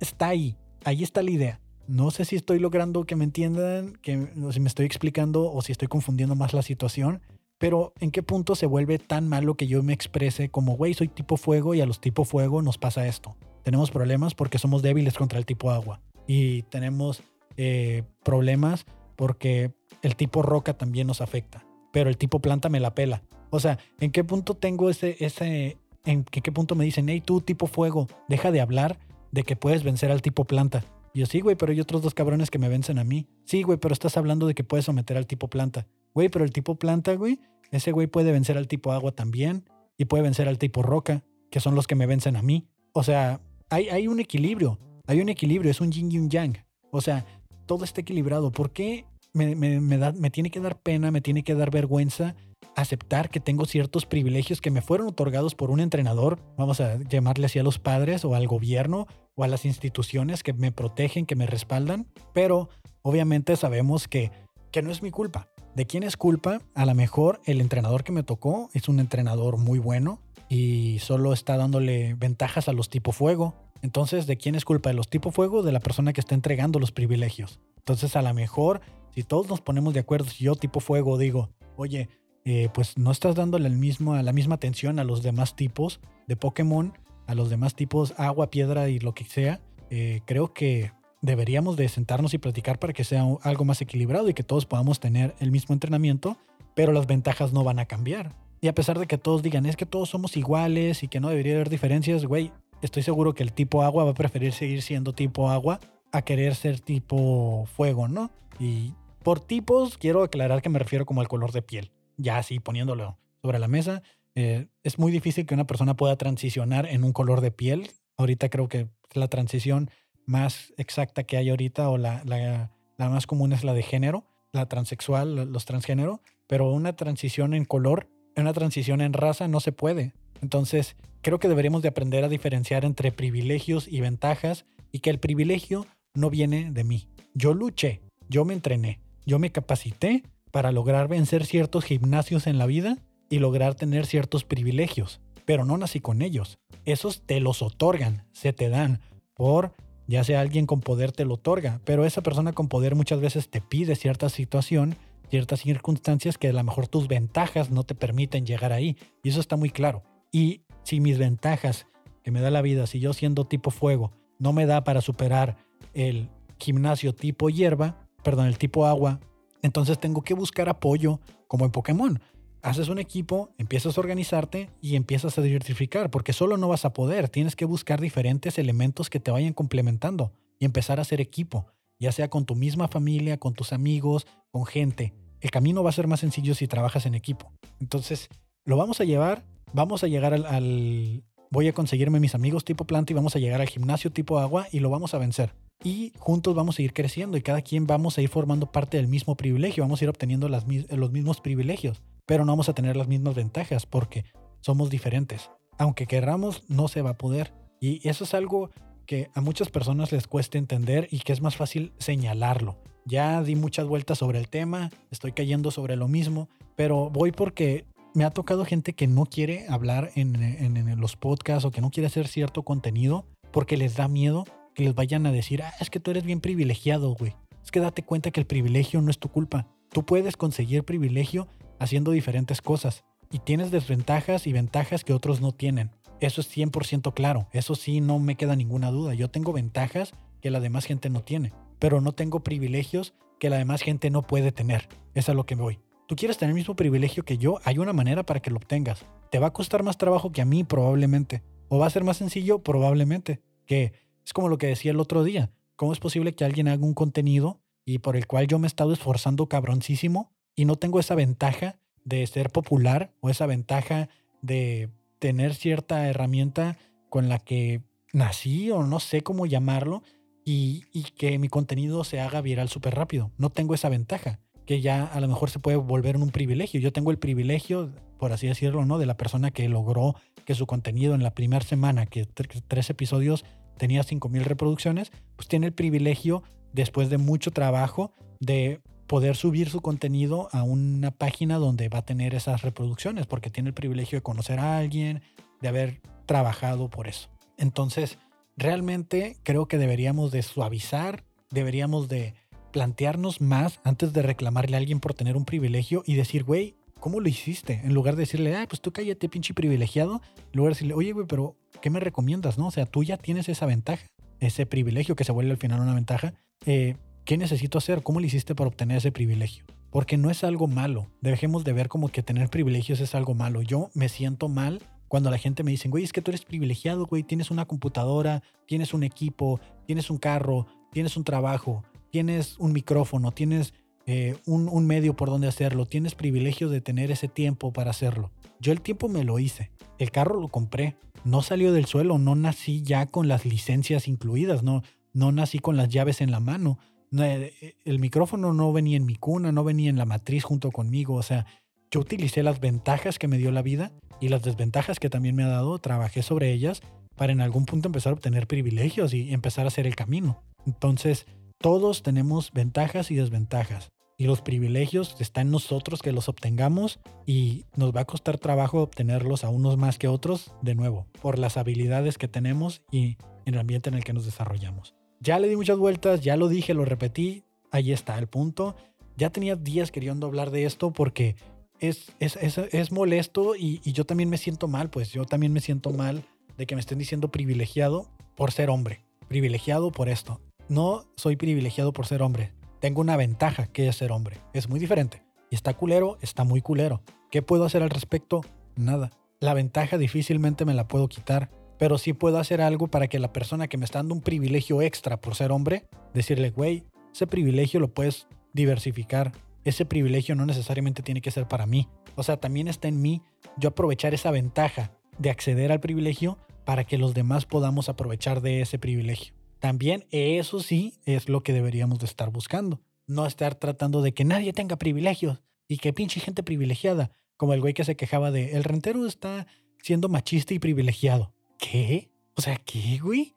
está ahí, ahí está la idea. No sé si estoy logrando que me entiendan, que si me estoy explicando o si estoy confundiendo más la situación, pero ¿en qué punto se vuelve tan malo que yo me exprese como, güey, soy tipo fuego y a los tipo fuego nos pasa esto? Tenemos problemas porque somos débiles contra el tipo agua y tenemos eh, problemas porque el tipo roca también nos afecta, pero el tipo planta me la pela. O sea, ¿en qué punto tengo ese, ese, en qué punto me dicen, hey, tú tipo fuego, deja de hablar de que puedes vencer al tipo planta? Y yo, sí, güey, pero hay otros dos cabrones que me vencen a mí. Sí, güey, pero estás hablando de que puedes someter al tipo planta. Güey, pero el tipo planta, güey, ese güey puede vencer al tipo agua también. Y puede vencer al tipo roca, que son los que me vencen a mí. O sea, hay, hay un equilibrio. Hay un equilibrio, es un yin y un yang. O sea, todo está equilibrado. ¿Por qué me, da, me tiene que dar pena, me tiene que dar vergüenza aceptar que tengo ciertos privilegios que me fueron otorgados por un entrenador, vamos a llamarle así a los padres o al gobierno o a las instituciones que me protegen, que me respaldan, pero obviamente sabemos que, que no es mi culpa. ¿De quién es culpa? A lo mejor el entrenador que me tocó es un entrenador muy bueno y solo está dándole ventajas a los tipo fuego. Entonces, ¿de quién es culpa? ¿De los tipo fuego de la persona que está entregando los privilegios? Entonces, a lo mejor, si todos nos ponemos de acuerdo, si yo tipo fuego digo, oye, eh, pues no estás dándole el mismo, la misma atención a los demás tipos de Pokémon, a los demás tipos agua, piedra y lo que sea, eh, creo que deberíamos de sentarnos y platicar para que sea algo más equilibrado y que todos podamos tener el mismo entrenamiento, pero las ventajas no van a cambiar. Y a pesar de que todos digan, es que todos somos iguales y que no debería haber diferencias, güey, estoy seguro que el tipo agua va a preferir seguir siendo tipo agua a querer ser tipo fuego, ¿no? Y por tipos quiero aclarar que me refiero como al color de piel. Ya así poniéndolo sobre la mesa, eh, es muy difícil que una persona pueda transicionar en un color de piel. Ahorita creo que la transición más exacta que hay ahorita o la, la, más común es la de género, la transexual, los transgénero, pero una transición en color, una transición en raza no se puede. Entonces, creo que deberíamos de aprender a diferenciar entre privilegios y ventajas y que el privilegio no viene de mí. Yo luché, yo me entrené, yo me capacité para lograr vencer ciertos gimnasios en la vida y lograr tener ciertos privilegios, pero no nací con ellos. Esos te los otorgan, se te dan por ya sea alguien con poder te lo otorga, pero esa persona con poder muchas veces te pide cierta situación, ciertas circunstancias que a lo mejor tus ventajas no te permiten llegar ahí, y eso está muy claro. Y si mis ventajas que me da la vida, si yo siendo tipo fuego, no me da para superar el gimnasio tipo hierba, perdón, el tipo agua, entonces tengo que buscar apoyo como en Pokémon haces un equipo, empiezas a organizarte y empiezas a diversificar, porque solo no vas a poder, tienes que buscar diferentes elementos que te vayan complementando y empezar a hacer equipo, ya sea con tu misma familia, con tus amigos, con gente. El camino va a ser más sencillo si trabajas en equipo. Entonces, lo vamos a llevar, vamos a llegar al, voy a conseguirme mis amigos tipo planta y vamos a llegar al gimnasio tipo agua y lo vamos a vencer. Y juntos vamos a ir creciendo y cada quien vamos a ir formando parte del mismo privilegio, vamos a ir obteniendo los mismos privilegios pero no vamos a tener las mismas ventajas porque somos diferentes. Aunque querramos, no se va a poder. Y eso es algo que a muchas personas les cuesta entender y que es más fácil señalarlo. Ya di muchas vueltas sobre el tema, estoy cayendo sobre lo mismo, pero voy porque me ha tocado gente que no quiere hablar en, los podcasts o que no quiere hacer cierto contenido porque les da miedo que les vayan a decir, ah, es que tú eres bien privilegiado, güey. Es que date cuenta que el privilegio no es tu culpa. Tú puedes conseguir privilegio haciendo diferentes cosas y tienes desventajas y ventajas que otros no tienen. Eso es 100% claro, eso sí no me queda ninguna duda. Yo tengo ventajas que la demás gente no tiene, pero no tengo privilegios que la demás gente no puede tener. Es a lo que me voy. Tú quieres tener el mismo privilegio que yo, hay una manera para que lo obtengas. Te va a costar más trabajo que a mí probablemente, o va a ser más sencillo probablemente, que es como lo que decía el otro día. ¿cómo es posible que alguien haga un contenido y por el cual yo me he estado esforzando cabroncísimo y no tengo esa ventaja de ser popular o esa ventaja de tener cierta herramienta con la que nací o no sé cómo llamarlo y, y que mi contenido se haga viral súper rápido. No tengo esa ventaja que ya a lo mejor se puede volver en un privilegio. Yo tengo el privilegio, por así decirlo, ¿no? De la persona que logró que su contenido en la primera semana, que tres episodios tenía 5.000 reproducciones, pues tiene el privilegio, después de mucho trabajo, de poder subir su contenido a una página donde va a tener esas reproducciones, porque tiene el privilegio de conocer a alguien, de haber trabajado por eso. Entonces, realmente creo que deberíamos de suavizar, deberíamos de plantearnos más antes de reclamarle a alguien por tener un privilegio y decir, güey, ¿cómo lo hiciste? En lugar de decirle, ah, pues tú cállate, pinche privilegiado. En lugar de decirle, oye, güey, pero ¿qué me recomiendas? No, o sea, tú ya tienes esa ventaja, ese privilegio que se vuelve al final una ventaja. Eh, ¿Qué necesito hacer? ¿Cómo lo hiciste para obtener ese privilegio? Porque no es algo malo. Dejemos de ver como que tener privilegios es algo malo. Yo me siento mal cuando la gente me dice, güey, es que tú eres privilegiado, güey, tienes una computadora, tienes un equipo, tienes un carro, tienes un trabajo tienes un micrófono, tienes eh, un, medio por donde hacerlo, tienes privilegio de tener ese tiempo para hacerlo. Yo el tiempo me lo hice, el carro lo compré, no salió del suelo, no nací ya con las licencias incluidas, no, no nací con las llaves en la mano. Eh, el micrófono no venía en mi cuna, no venía en la matriz junto conmigo, o sea, yo utilicé las ventajas que me dio la vida y las desventajas que también me ha dado, trabajé sobre ellas para en algún punto empezar a obtener privilegios y empezar a hacer el camino. Entonces, todos tenemos ventajas y desventajas. Y los privilegios están en nosotros que los obtengamos y nos va a costar trabajo obtenerlos a unos más que otros, de nuevo, por las habilidades que tenemos y en el ambiente en el que nos desarrollamos. Ya le di muchas vueltas, ya lo dije, lo repetí, ahí está el punto. Ya tenía días queriendo hablar de esto porque es, es, es, molesto y, y yo también me siento mal, pues yo también me siento mal de que me estén diciendo privilegiado por ser hombre, privilegiado por esto. No soy privilegiado por ser hombre. Tengo una ventaja que es ser hombre. Es muy diferente. Y está culero, está muy culero. ¿Qué puedo hacer al respecto? Nada. La ventaja difícilmente me la puedo quitar, pero sí puedo hacer algo para que la persona que me está dando un privilegio extra por ser hombre, decirle, güey, ese privilegio lo puedes diversificar. Ese privilegio no necesariamente tiene que ser para mí. O sea, también está en mí yo aprovechar esa ventaja de acceder al privilegio para que los demás podamos aprovechar de ese privilegio. También eso sí es lo que deberíamos de estar buscando. No estar tratando de que nadie tenga privilegios y que pinche gente privilegiada, como el güey que se quejaba de el rentero está siendo machista y privilegiado. ¿Qué? O sea, ¿qué, güey?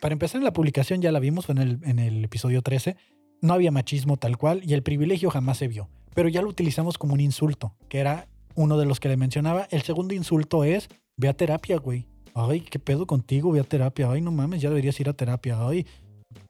Para empezar en la publicación ya la vimos en el, en el episodio 13. No había machismo tal cual y el privilegio jamás se vio. Pero ya lo utilizamos como un insulto, que era uno de los que le mencionaba. El segundo insulto es, ve a terapia, güey ay, ¿qué pedo contigo? Voy a terapia. Ay, no mames, ya deberías ir a terapia. Ay,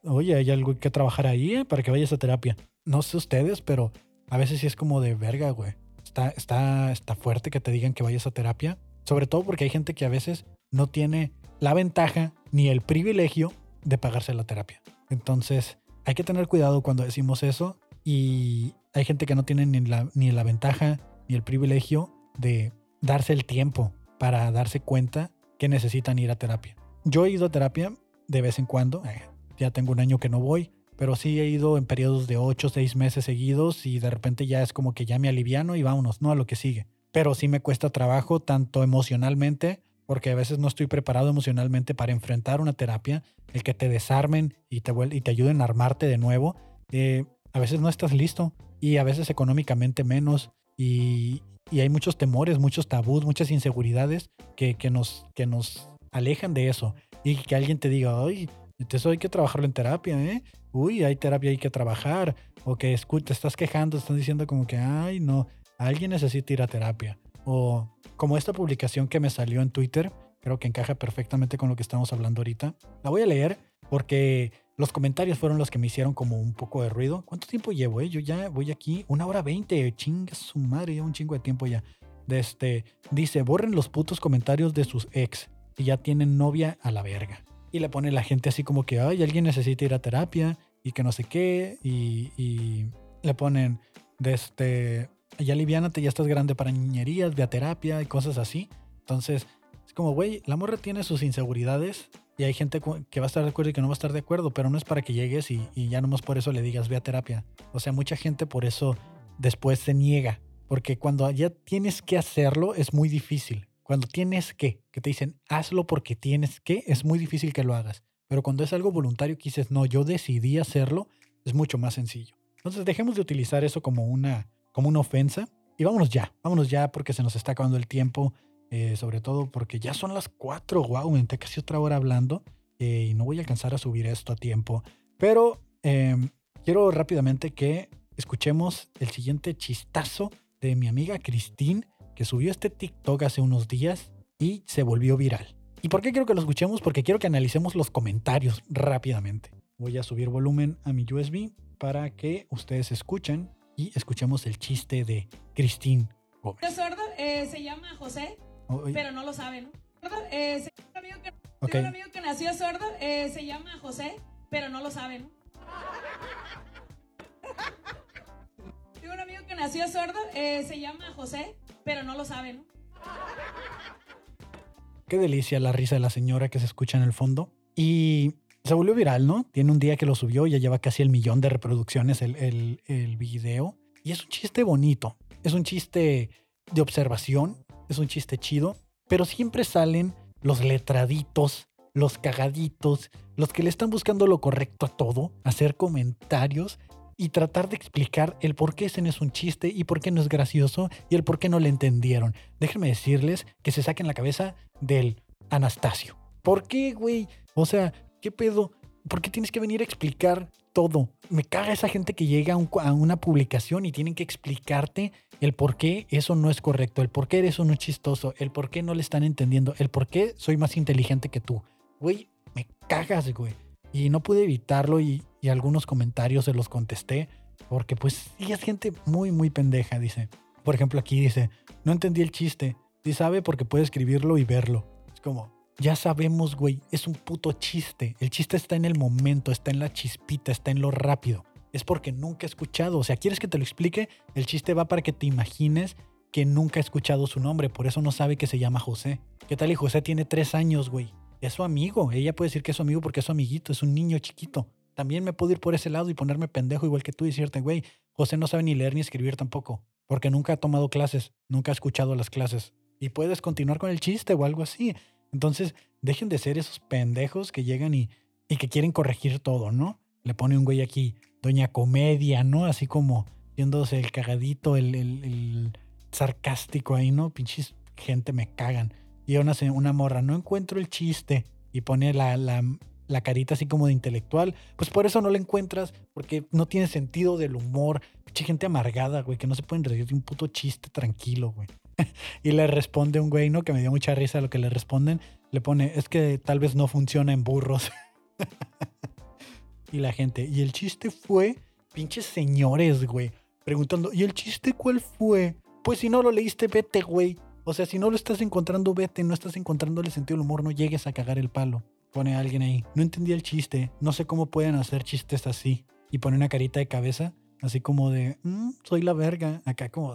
oye, hay algo que trabajar ahí ¿eh? para que vayas a terapia. No sé ustedes, pero a veces sí es como de verga, güey. Está, está, está fuerte que te digan que vayas a terapia. Sobre todo porque hay gente que a veces no tiene la ventaja ni el privilegio de pagarse la terapia. Entonces, hay que tener cuidado cuando decimos eso. Y hay gente que no tiene ni la, ni la ventaja ni el privilegio de darse el tiempo para darse cuenta que necesitan ir a terapia. Yo he ido a terapia de vez en cuando, eh, ya tengo un año que no voy, pero sí he ido en periodos de 8 o 6 meses seguidos y de repente ya es como que ya me aliviano y vámonos, ¿no? A lo que sigue. Pero sí me cuesta trabajo tanto emocionalmente, porque a veces no estoy preparado emocionalmente para enfrentar una terapia, el que te desarmen y te, y te ayuden a armarte de nuevo. Eh, a veces no estás listo y a veces económicamente menos y, y hay muchos temores, muchos tabús, muchas inseguridades que, que, nos, que nos alejan de eso. Y que alguien te diga, ay, eso hay que trabajarlo en terapia, ¿eh? Uy, hay terapia, hay que trabajar. O que te estás quejando, están diciendo como que, ay, no, alguien necesita ir a terapia. O como esta publicación que me salió en Twitter, creo que encaja perfectamente con lo que estamos hablando ahorita. La voy a leer porque los comentarios fueron los que me hicieron como un poco de ruido. ¿Cuánto tiempo llevo? Eh? Yo ya voy aquí, una hora veinte. Chinga su madre, ya un chingo de tiempo ya. De este, dice, borren los putos comentarios de sus ex y ya tienen novia a la verga. Y le pone la gente así como que, ay, alguien necesita ir a terapia y que no sé qué. Y, le ponen, de este, ya aliviánate, ya estás grande para niñerías, ve a terapia y cosas así. Entonces, es como, güey, la morra tiene sus inseguridades Y hay gente que va a estar de acuerdo y que no va a estar de acuerdo, pero no es para que llegues y, y ya nomás por eso le digas ve a terapia. O sea, mucha gente por eso después se niega, porque cuando ya tienes que hacerlo es muy difícil. Cuando tienes que, que te dicen hazlo porque tienes que, es muy difícil que lo hagas. Pero cuando es algo voluntario que dices, no, yo decidí hacerlo, es mucho más sencillo. Entonces dejemos de utilizar eso como una, como una ofensa y vámonos ya, vámonos ya porque se nos está acabando el tiempo, eh, sobre todo porque ya son las 4, wow, me casi otra hora hablando eh, y no voy a alcanzar a subir esto a tiempo. Pero em, quiero rápidamente que escuchemos el siguiente chistazo de mi amiga Christine, que subió este TikTok hace unos días y se volvió viral. ¿Y por qué quiero que lo escuchemos? Porque quiero que analicemos los comentarios rápidamente. Voy a subir volumen a mi USB para que ustedes escuchen y escuchemos el chiste de Christine Gómez. El sordo eh, se llama José, pero no lo sabe, ¿no? Eh, un, amigo que, un amigo que nació sordo, eh, se llama José, pero no lo sabe, ¿no? Tengo un amigo que nació sordo, se llama José, pero no lo sabe, ¿no? Qué delicia la risa de la señora que se escucha en el fondo. Y se volvió viral, ¿no? Tiene un día que lo subió, ya lleva casi el millón de reproducciones el, el, el video. Y es un chiste bonito, es un chiste de observación, es un chiste chido, pero siempre salen los letraditos, los cagaditos, los que le están buscando lo correcto a todo, hacer comentarios y tratar de explicar el por qué ese no es un chiste y por qué no es gracioso y el por qué no le entendieron. Déjenme decirles que se saquen la cabeza del Anastasio. ¿Por qué, güey? O sea, ¿qué pedo? ¿Por qué tienes que venir a explicar todo? Me caga esa gente que llega a, una publicación y tienen que explicarte el por qué eso no es correcto, el por qué eso no es chistoso, el por qué no le están entendiendo, el por qué soy más inteligente que tú. Güey, me cagas, güey. Y no pude evitarlo y, y algunos comentarios se los contesté porque pues sí es gente muy, muy pendeja, dice. Por ejemplo, aquí dice, no entendí el chiste. Sí sabe porque puede escribirlo y verlo. Es como, ya sabemos, güey, es un puto chiste. El chiste está en el momento, está en la chispita, está en lo rápido. Es porque nunca he escuchado. O sea, ¿quieres que te lo explique? El chiste va para que te imagines que nunca ha escuchado su nombre, por eso no sabe que se llama José. ¿Qué tal? Y José tiene tres años, güey. Es su amigo. Ella puede decir que es su amigo porque es su amiguito, es un niño chiquito. También me puedo ir por ese lado y ponerme pendejo igual que tú y decirte, güey, José no sabe ni leer ni escribir tampoco, porque nunca ha tomado clases, nunca ha escuchado las clases. Y puedes continuar con el chiste o algo así. Entonces, dejen de ser esos pendejos que llegan y, y que quieren corregir todo, ¿no? Le pone un güey aquí, Doña Comedia, ¿no? Así como viéndose el cagadito, el, el, sarcástico ahí, ¿no? Pinches gente me cagan. Y una, una morra, no encuentro el chiste. Y pone la, la, la carita así como de intelectual. Pues por eso no la encuentras, porque no tiene sentido del humor. Pinche gente amargada, güey, que no se pueden reír de un puto chiste tranquilo, güey. y le responde un güey, ¿no? Que me dio mucha risa lo que le responden. Le pone, es que tal vez no funciona en burros. y la gente, y el chiste fue, pinches señores, güey, preguntando, ¿y el chiste cuál fue? Pues si no lo leíste, vete, güey. O sea, si no lo estás encontrando, vete, no estás encontrándole sentido del humor, no llegues a cagar el palo. Pone alguien ahí, no entendí el chiste, no sé cómo pueden hacer chistes así. Y pone una carita de cabeza, así como de, mm, soy la verga. Acá como,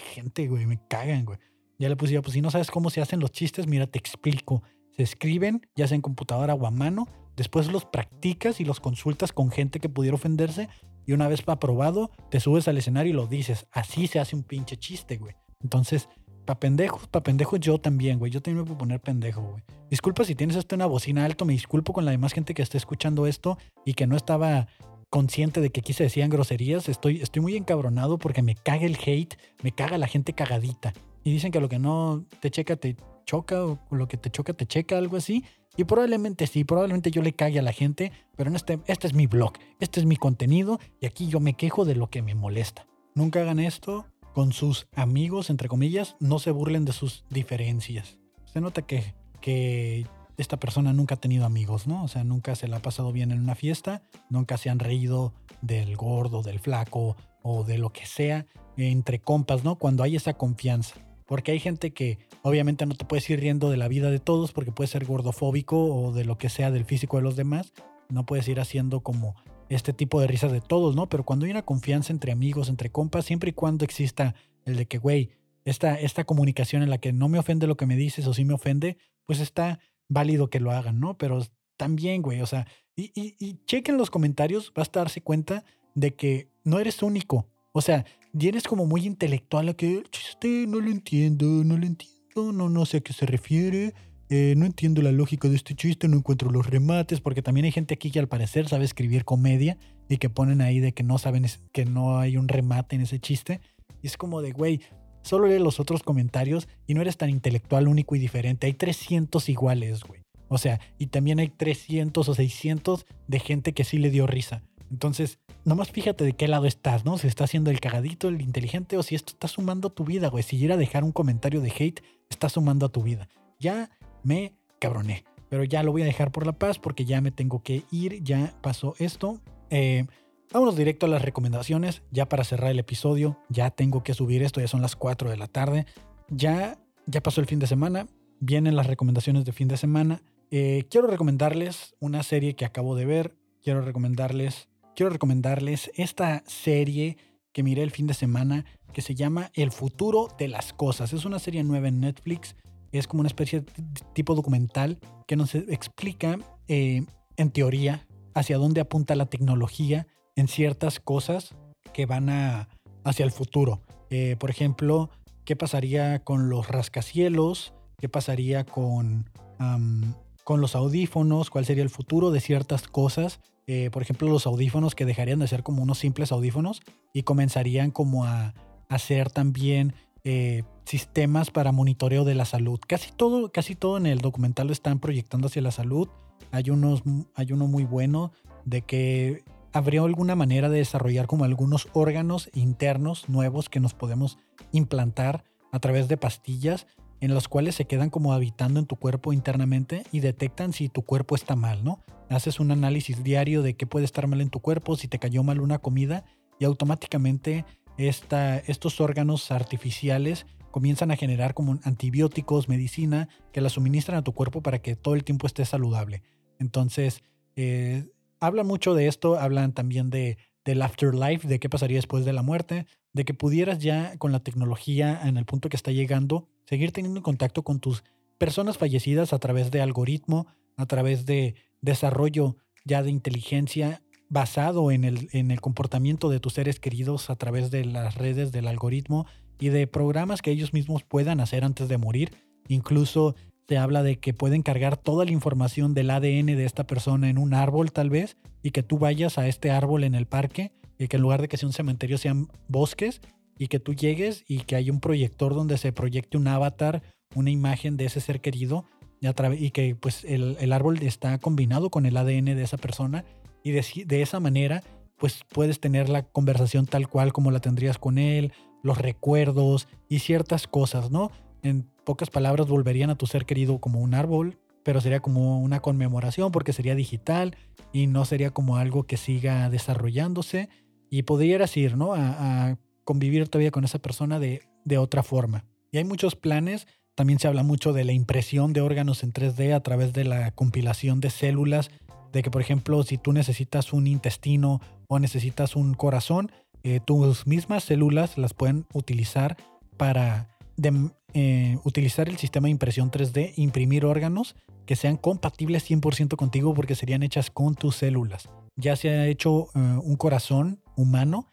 gente, güey, me cagan, güey. Ya le puse, pues si no sabes cómo se hacen los chistes, mira, te explico. Se escriben, ya sea en computadora o a mano, después los practicas y los consultas con gente que pudiera ofenderse y una vez aprobado, te subes al escenario y lo dices. Así se hace un pinche chiste, güey. Entonces, pa' pendejos, pa' pendejos yo también, güey. Yo también me puedo poner pendejo, güey. Disculpa si tienes esto en una bocina alto, me disculpo con la demás gente que esté escuchando esto y que no estaba consciente de que aquí se decían groserías. Estoy, estoy muy encabronado porque me caga el hate, me caga la gente cagadita. Y dicen que lo que no te checa te choca o lo que te choca te checa, algo así. Y probablemente sí, probablemente yo le cague a la gente, pero en este, este es mi blog, este es mi contenido y aquí yo me quejo de lo que me molesta. Nunca hagan esto con sus amigos, entre comillas, no se burlen de sus diferencias. Se nota que, que esta persona nunca ha tenido amigos, ¿no? O sea, nunca se la ha pasado bien en una fiesta, nunca se han reído del gordo, del flaco o de lo que sea entre compas, ¿no? Cuando hay esa confianza. Porque hay gente que obviamente no te puedes ir riendo de la vida de todos porque puede ser gordofóbico o de lo que sea del físico de los demás. No puedes ir haciendo como este tipo de risas de todos, ¿no? Pero cuando hay una confianza entre amigos, entre compas, siempre y cuando exista el de que, güey, esta, esta comunicación en la que no me ofende lo que me dices o sí me ofende, pues está válido que lo hagan, ¿no? Pero también, güey, o sea, y, y, y chequen los comentarios, vas a darse cuenta de que no eres único. O sea, y eres como muy intelectual a que chiste, no lo entiendo, no lo entiendo, no, no sé a qué se refiere. Eh, no entiendo la lógica de este chiste, no encuentro los remates, porque también hay gente aquí que al parecer sabe escribir comedia y que ponen ahí de que no saben que no hay un remate en ese chiste. Y es como de, güey, solo lee los otros comentarios y no eres tan intelectual, único y diferente. Hay 300 iguales, güey. O sea, y también hay 300 o 600 de gente que sí le dio risa. Entonces, nomás fíjate de qué lado estás, ¿no? Si está haciendo el cagadito, el inteligente, o si esto está sumando a tu vida, güey. Si ir a dejar un comentario de hate, está sumando a tu vida. Ya me cabroné. Pero ya lo voy a dejar por la paz porque ya me tengo que ir, ya pasó esto. Eh, vámonos directo a las recomendaciones, ya para cerrar el episodio, ya tengo que subir esto, ya son las 4 de la tarde, ya, ya pasó el fin de semana, vienen las recomendaciones de fin de semana. Eh, quiero recomendarles una serie que acabo de ver, quiero recomendarles, quiero recomendarles esta serie que miré el fin de semana que se llama El futuro de las cosas. Es una serie nueva en Netflix es como una especie de tipo documental que nos explica, eh, en teoría, hacia dónde apunta la tecnología en ciertas cosas que van a, hacia el futuro. Eh, por ejemplo, qué pasaría con los rascacielos, qué pasaría con, con los audífonos, cuál sería el futuro de ciertas cosas. Eh, por ejemplo, los audífonos que dejarían de ser como unos simples audífonos y comenzarían como a hacer también eh, sistemas para monitoreo de la salud. Casi todo, casi todo en el documental lo están proyectando hacia la salud. Hay, unos, hay uno muy bueno de que habría alguna manera de desarrollar como algunos órganos internos nuevos que nos podemos implantar a través de pastillas en los cuales se quedan como habitando en tu cuerpo internamente y detectan si tu cuerpo está mal, ¿no? Haces un análisis diario de qué puede estar mal en tu cuerpo, si te cayó mal una comida y automáticamente estos órganos artificiales comienzan a generar como antibióticos, medicina, que la suministran a tu cuerpo para que todo el tiempo esté saludable. Entonces, eh, hablan mucho de esto, hablan también de, del afterlife, de qué pasaría después de la muerte, de que pudieras ya con la tecnología en el punto que está llegando, seguir teniendo contacto con tus personas fallecidas a través de algoritmo, a través de desarrollo ya de inteligencia basado en el, en el comportamiento de tus seres queridos a través de las redes del algoritmo y de programas que ellos mismos puedan hacer antes de morir. Incluso se habla de que pueden cargar toda la información del ADN de esta persona en un árbol tal vez y que tú vayas a este árbol en el parque y que en lugar de que sea un cementerio sean bosques y que tú llegues y que haya un proyector donde se proyecte un avatar, una imagen de ese ser querido y, que pues el, árbol está combinado con el ADN de esa persona y de, esa manera pues puedes tener la conversación tal cual como la tendrías con él, los recuerdos y ciertas cosas, ¿no? Pocas palabras volverían a tu ser querido como un árbol, pero sería como una conmemoración porque sería digital y no sería como algo que siga desarrollándose y podrías ir, ¿no? A, convivir todavía con esa persona de, de otra forma. Y hay muchos planes, también se habla mucho de la impresión de órganos en 3D a través de la compilación de células de que, por ejemplo, si tú necesitas un intestino o necesitas un corazón, eh, tus mismas células las pueden utilizar para eh, utilizar el sistema de impresión 3D, imprimir órganos que sean compatibles 100% contigo porque serían hechas con tus células. Ya se ha hecho eh, un corazón humano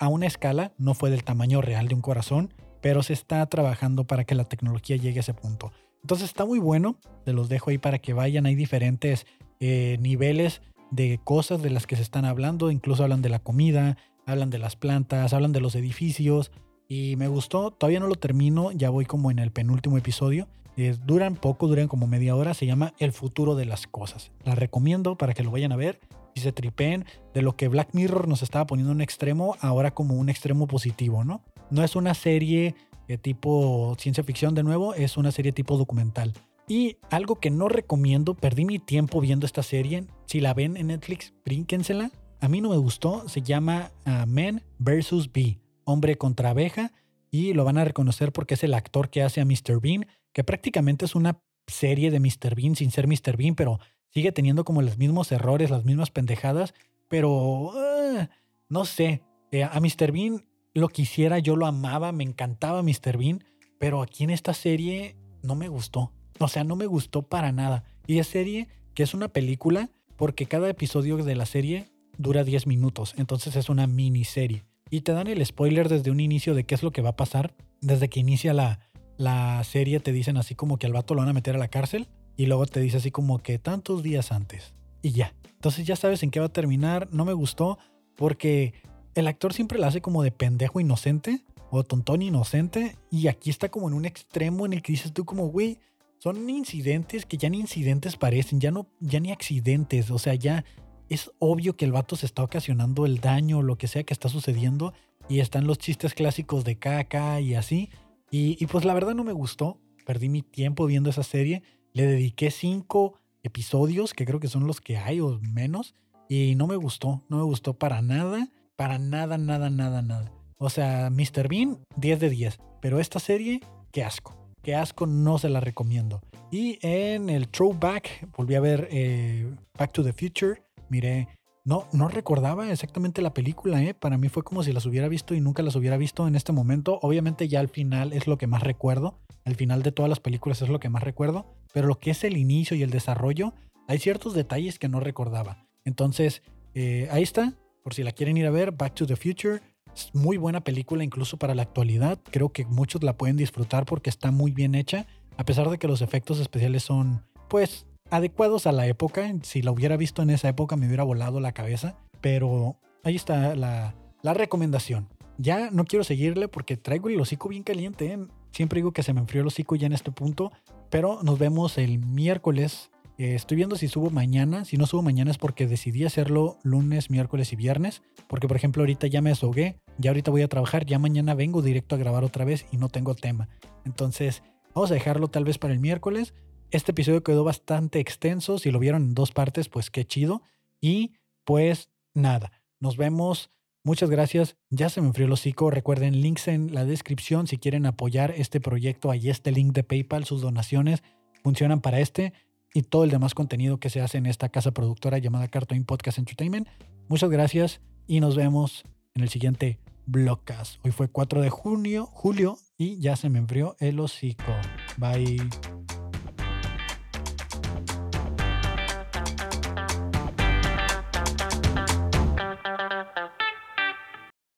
a una escala, no fue del tamaño real de un corazón, pero se está trabajando para que la tecnología llegue a ese punto. Entonces está muy bueno, te los dejo ahí para que vayan, hay diferentes eh, niveles de cosas de las que se están hablando, incluso hablan de la comida, hablan de las plantas, hablan de los edificios y me gustó, todavía no lo termino, ya voy como en el penúltimo episodio, eh, duran poco, duran como media hora, se llama El futuro de las cosas. La recomiendo para que lo vayan a ver y se tripeen de lo que Black Mirror nos estaba poniendo en un extremo, ahora como un extremo positivo, ¿no? No es una serie de tipo ciencia ficción de nuevo, es una serie tipo documental. Y algo que no recomiendo, perdí mi tiempo viendo esta serie. Si la ven en Netflix, brínquensela. A mí no me gustó. Se llama uh, Men vs. Bee, hombre contra abeja. Y lo van a reconocer porque es el actor que hace a Mr. Bean, que prácticamente es una serie de Mr. Bean sin ser Mr. Bean, pero sigue teniendo como los mismos errores, las mismas pendejadas. Pero ah, no sé. Eh, a Mr. Bean lo quisiera, yo lo amaba, me encantaba Mr. Bean, pero aquí en esta serie no me gustó O sea, no me gustó para nada. Y es serie que es una película porque cada episodio de la serie dura 10 minutos. Entonces es una miniserie. Y te dan el spoiler desde un inicio de qué es lo que va a pasar. Desde que inicia la, la serie te dicen así como que al vato lo van a meter a la cárcel. Y luego te dice así como que tantos días antes. Y ya. Entonces ya sabes en qué va a terminar. No me gustó porque el actor siempre la hace como de pendejo inocente o tontón inocente. Y aquí está como en un extremo en el que dices tú como, güey, son incidentes que ya ni incidentes parecen, ya no, ya ni accidentes. O sea, ya es obvio que el vato se está ocasionando el daño o lo que sea que está sucediendo. Y están los chistes clásicos de caca y así. Y, pues la verdad no me gustó. Perdí mi tiempo viendo esa serie. Le dediqué cinco episodios, que creo que son los que hay o menos. Y no me gustó, no me gustó para nada, para nada, nada, nada, nada. O sea, Mr. Bean, 10 de 10. Pero esta serie, qué asco. Qué asco, no se la recomiendo. Y en el throwback, volví a ver eh, Back to the Future. Miré, no, no recordaba exactamente la película, ¿eh? Para mí fue como si las hubiera visto y nunca las hubiera visto en este momento. Obviamente ya al final es lo que más recuerdo. Al final de todas las películas es lo que más recuerdo. Pero lo que es el inicio y el desarrollo, hay ciertos detalles que no recordaba. Entonces, eh, ahí está. Por si la quieren ir a ver, Back to the Future. Es muy buena película incluso para la actualidad. Creo que muchos la pueden disfrutar porque está muy bien hecha. A pesar de que los efectos especiales son, pues, adecuados a la época. Si la hubiera visto en esa época me hubiera volado la cabeza. Pero ahí está la, recomendación. Ya no quiero seguirle porque traigo el hocico bien caliente. ¿eh? Siempre digo que se me enfrió el hocico ya en este punto. Pero nos vemos el miércoles eh, estoy viendo si subo mañana. Si no subo mañana es porque decidí hacerlo lunes, miércoles y viernes. Porque, por ejemplo, ahorita ya me desahogué. Ya ahorita voy a trabajar. Ya mañana vengo directo a grabar otra vez y no tengo tema. Entonces, vamos a dejarlo tal vez para el miércoles. Este episodio quedó bastante extenso. Si lo vieron en dos partes, pues qué chido. Y pues nada, nos vemos. Muchas gracias. Ya se me enfrió el hocico. Recuerden links en la descripción si quieren apoyar este proyecto. Ahí este link de PayPal. Sus donaciones funcionan para este y todo el demás contenido que se hace en esta casa productora llamada Cartoon Podcast Entertainment. Muchas gracias y nos vemos en el siguiente Blogcast. Hoy fue 4 de junio, julio y ya se me enfrió el hocico. Bye.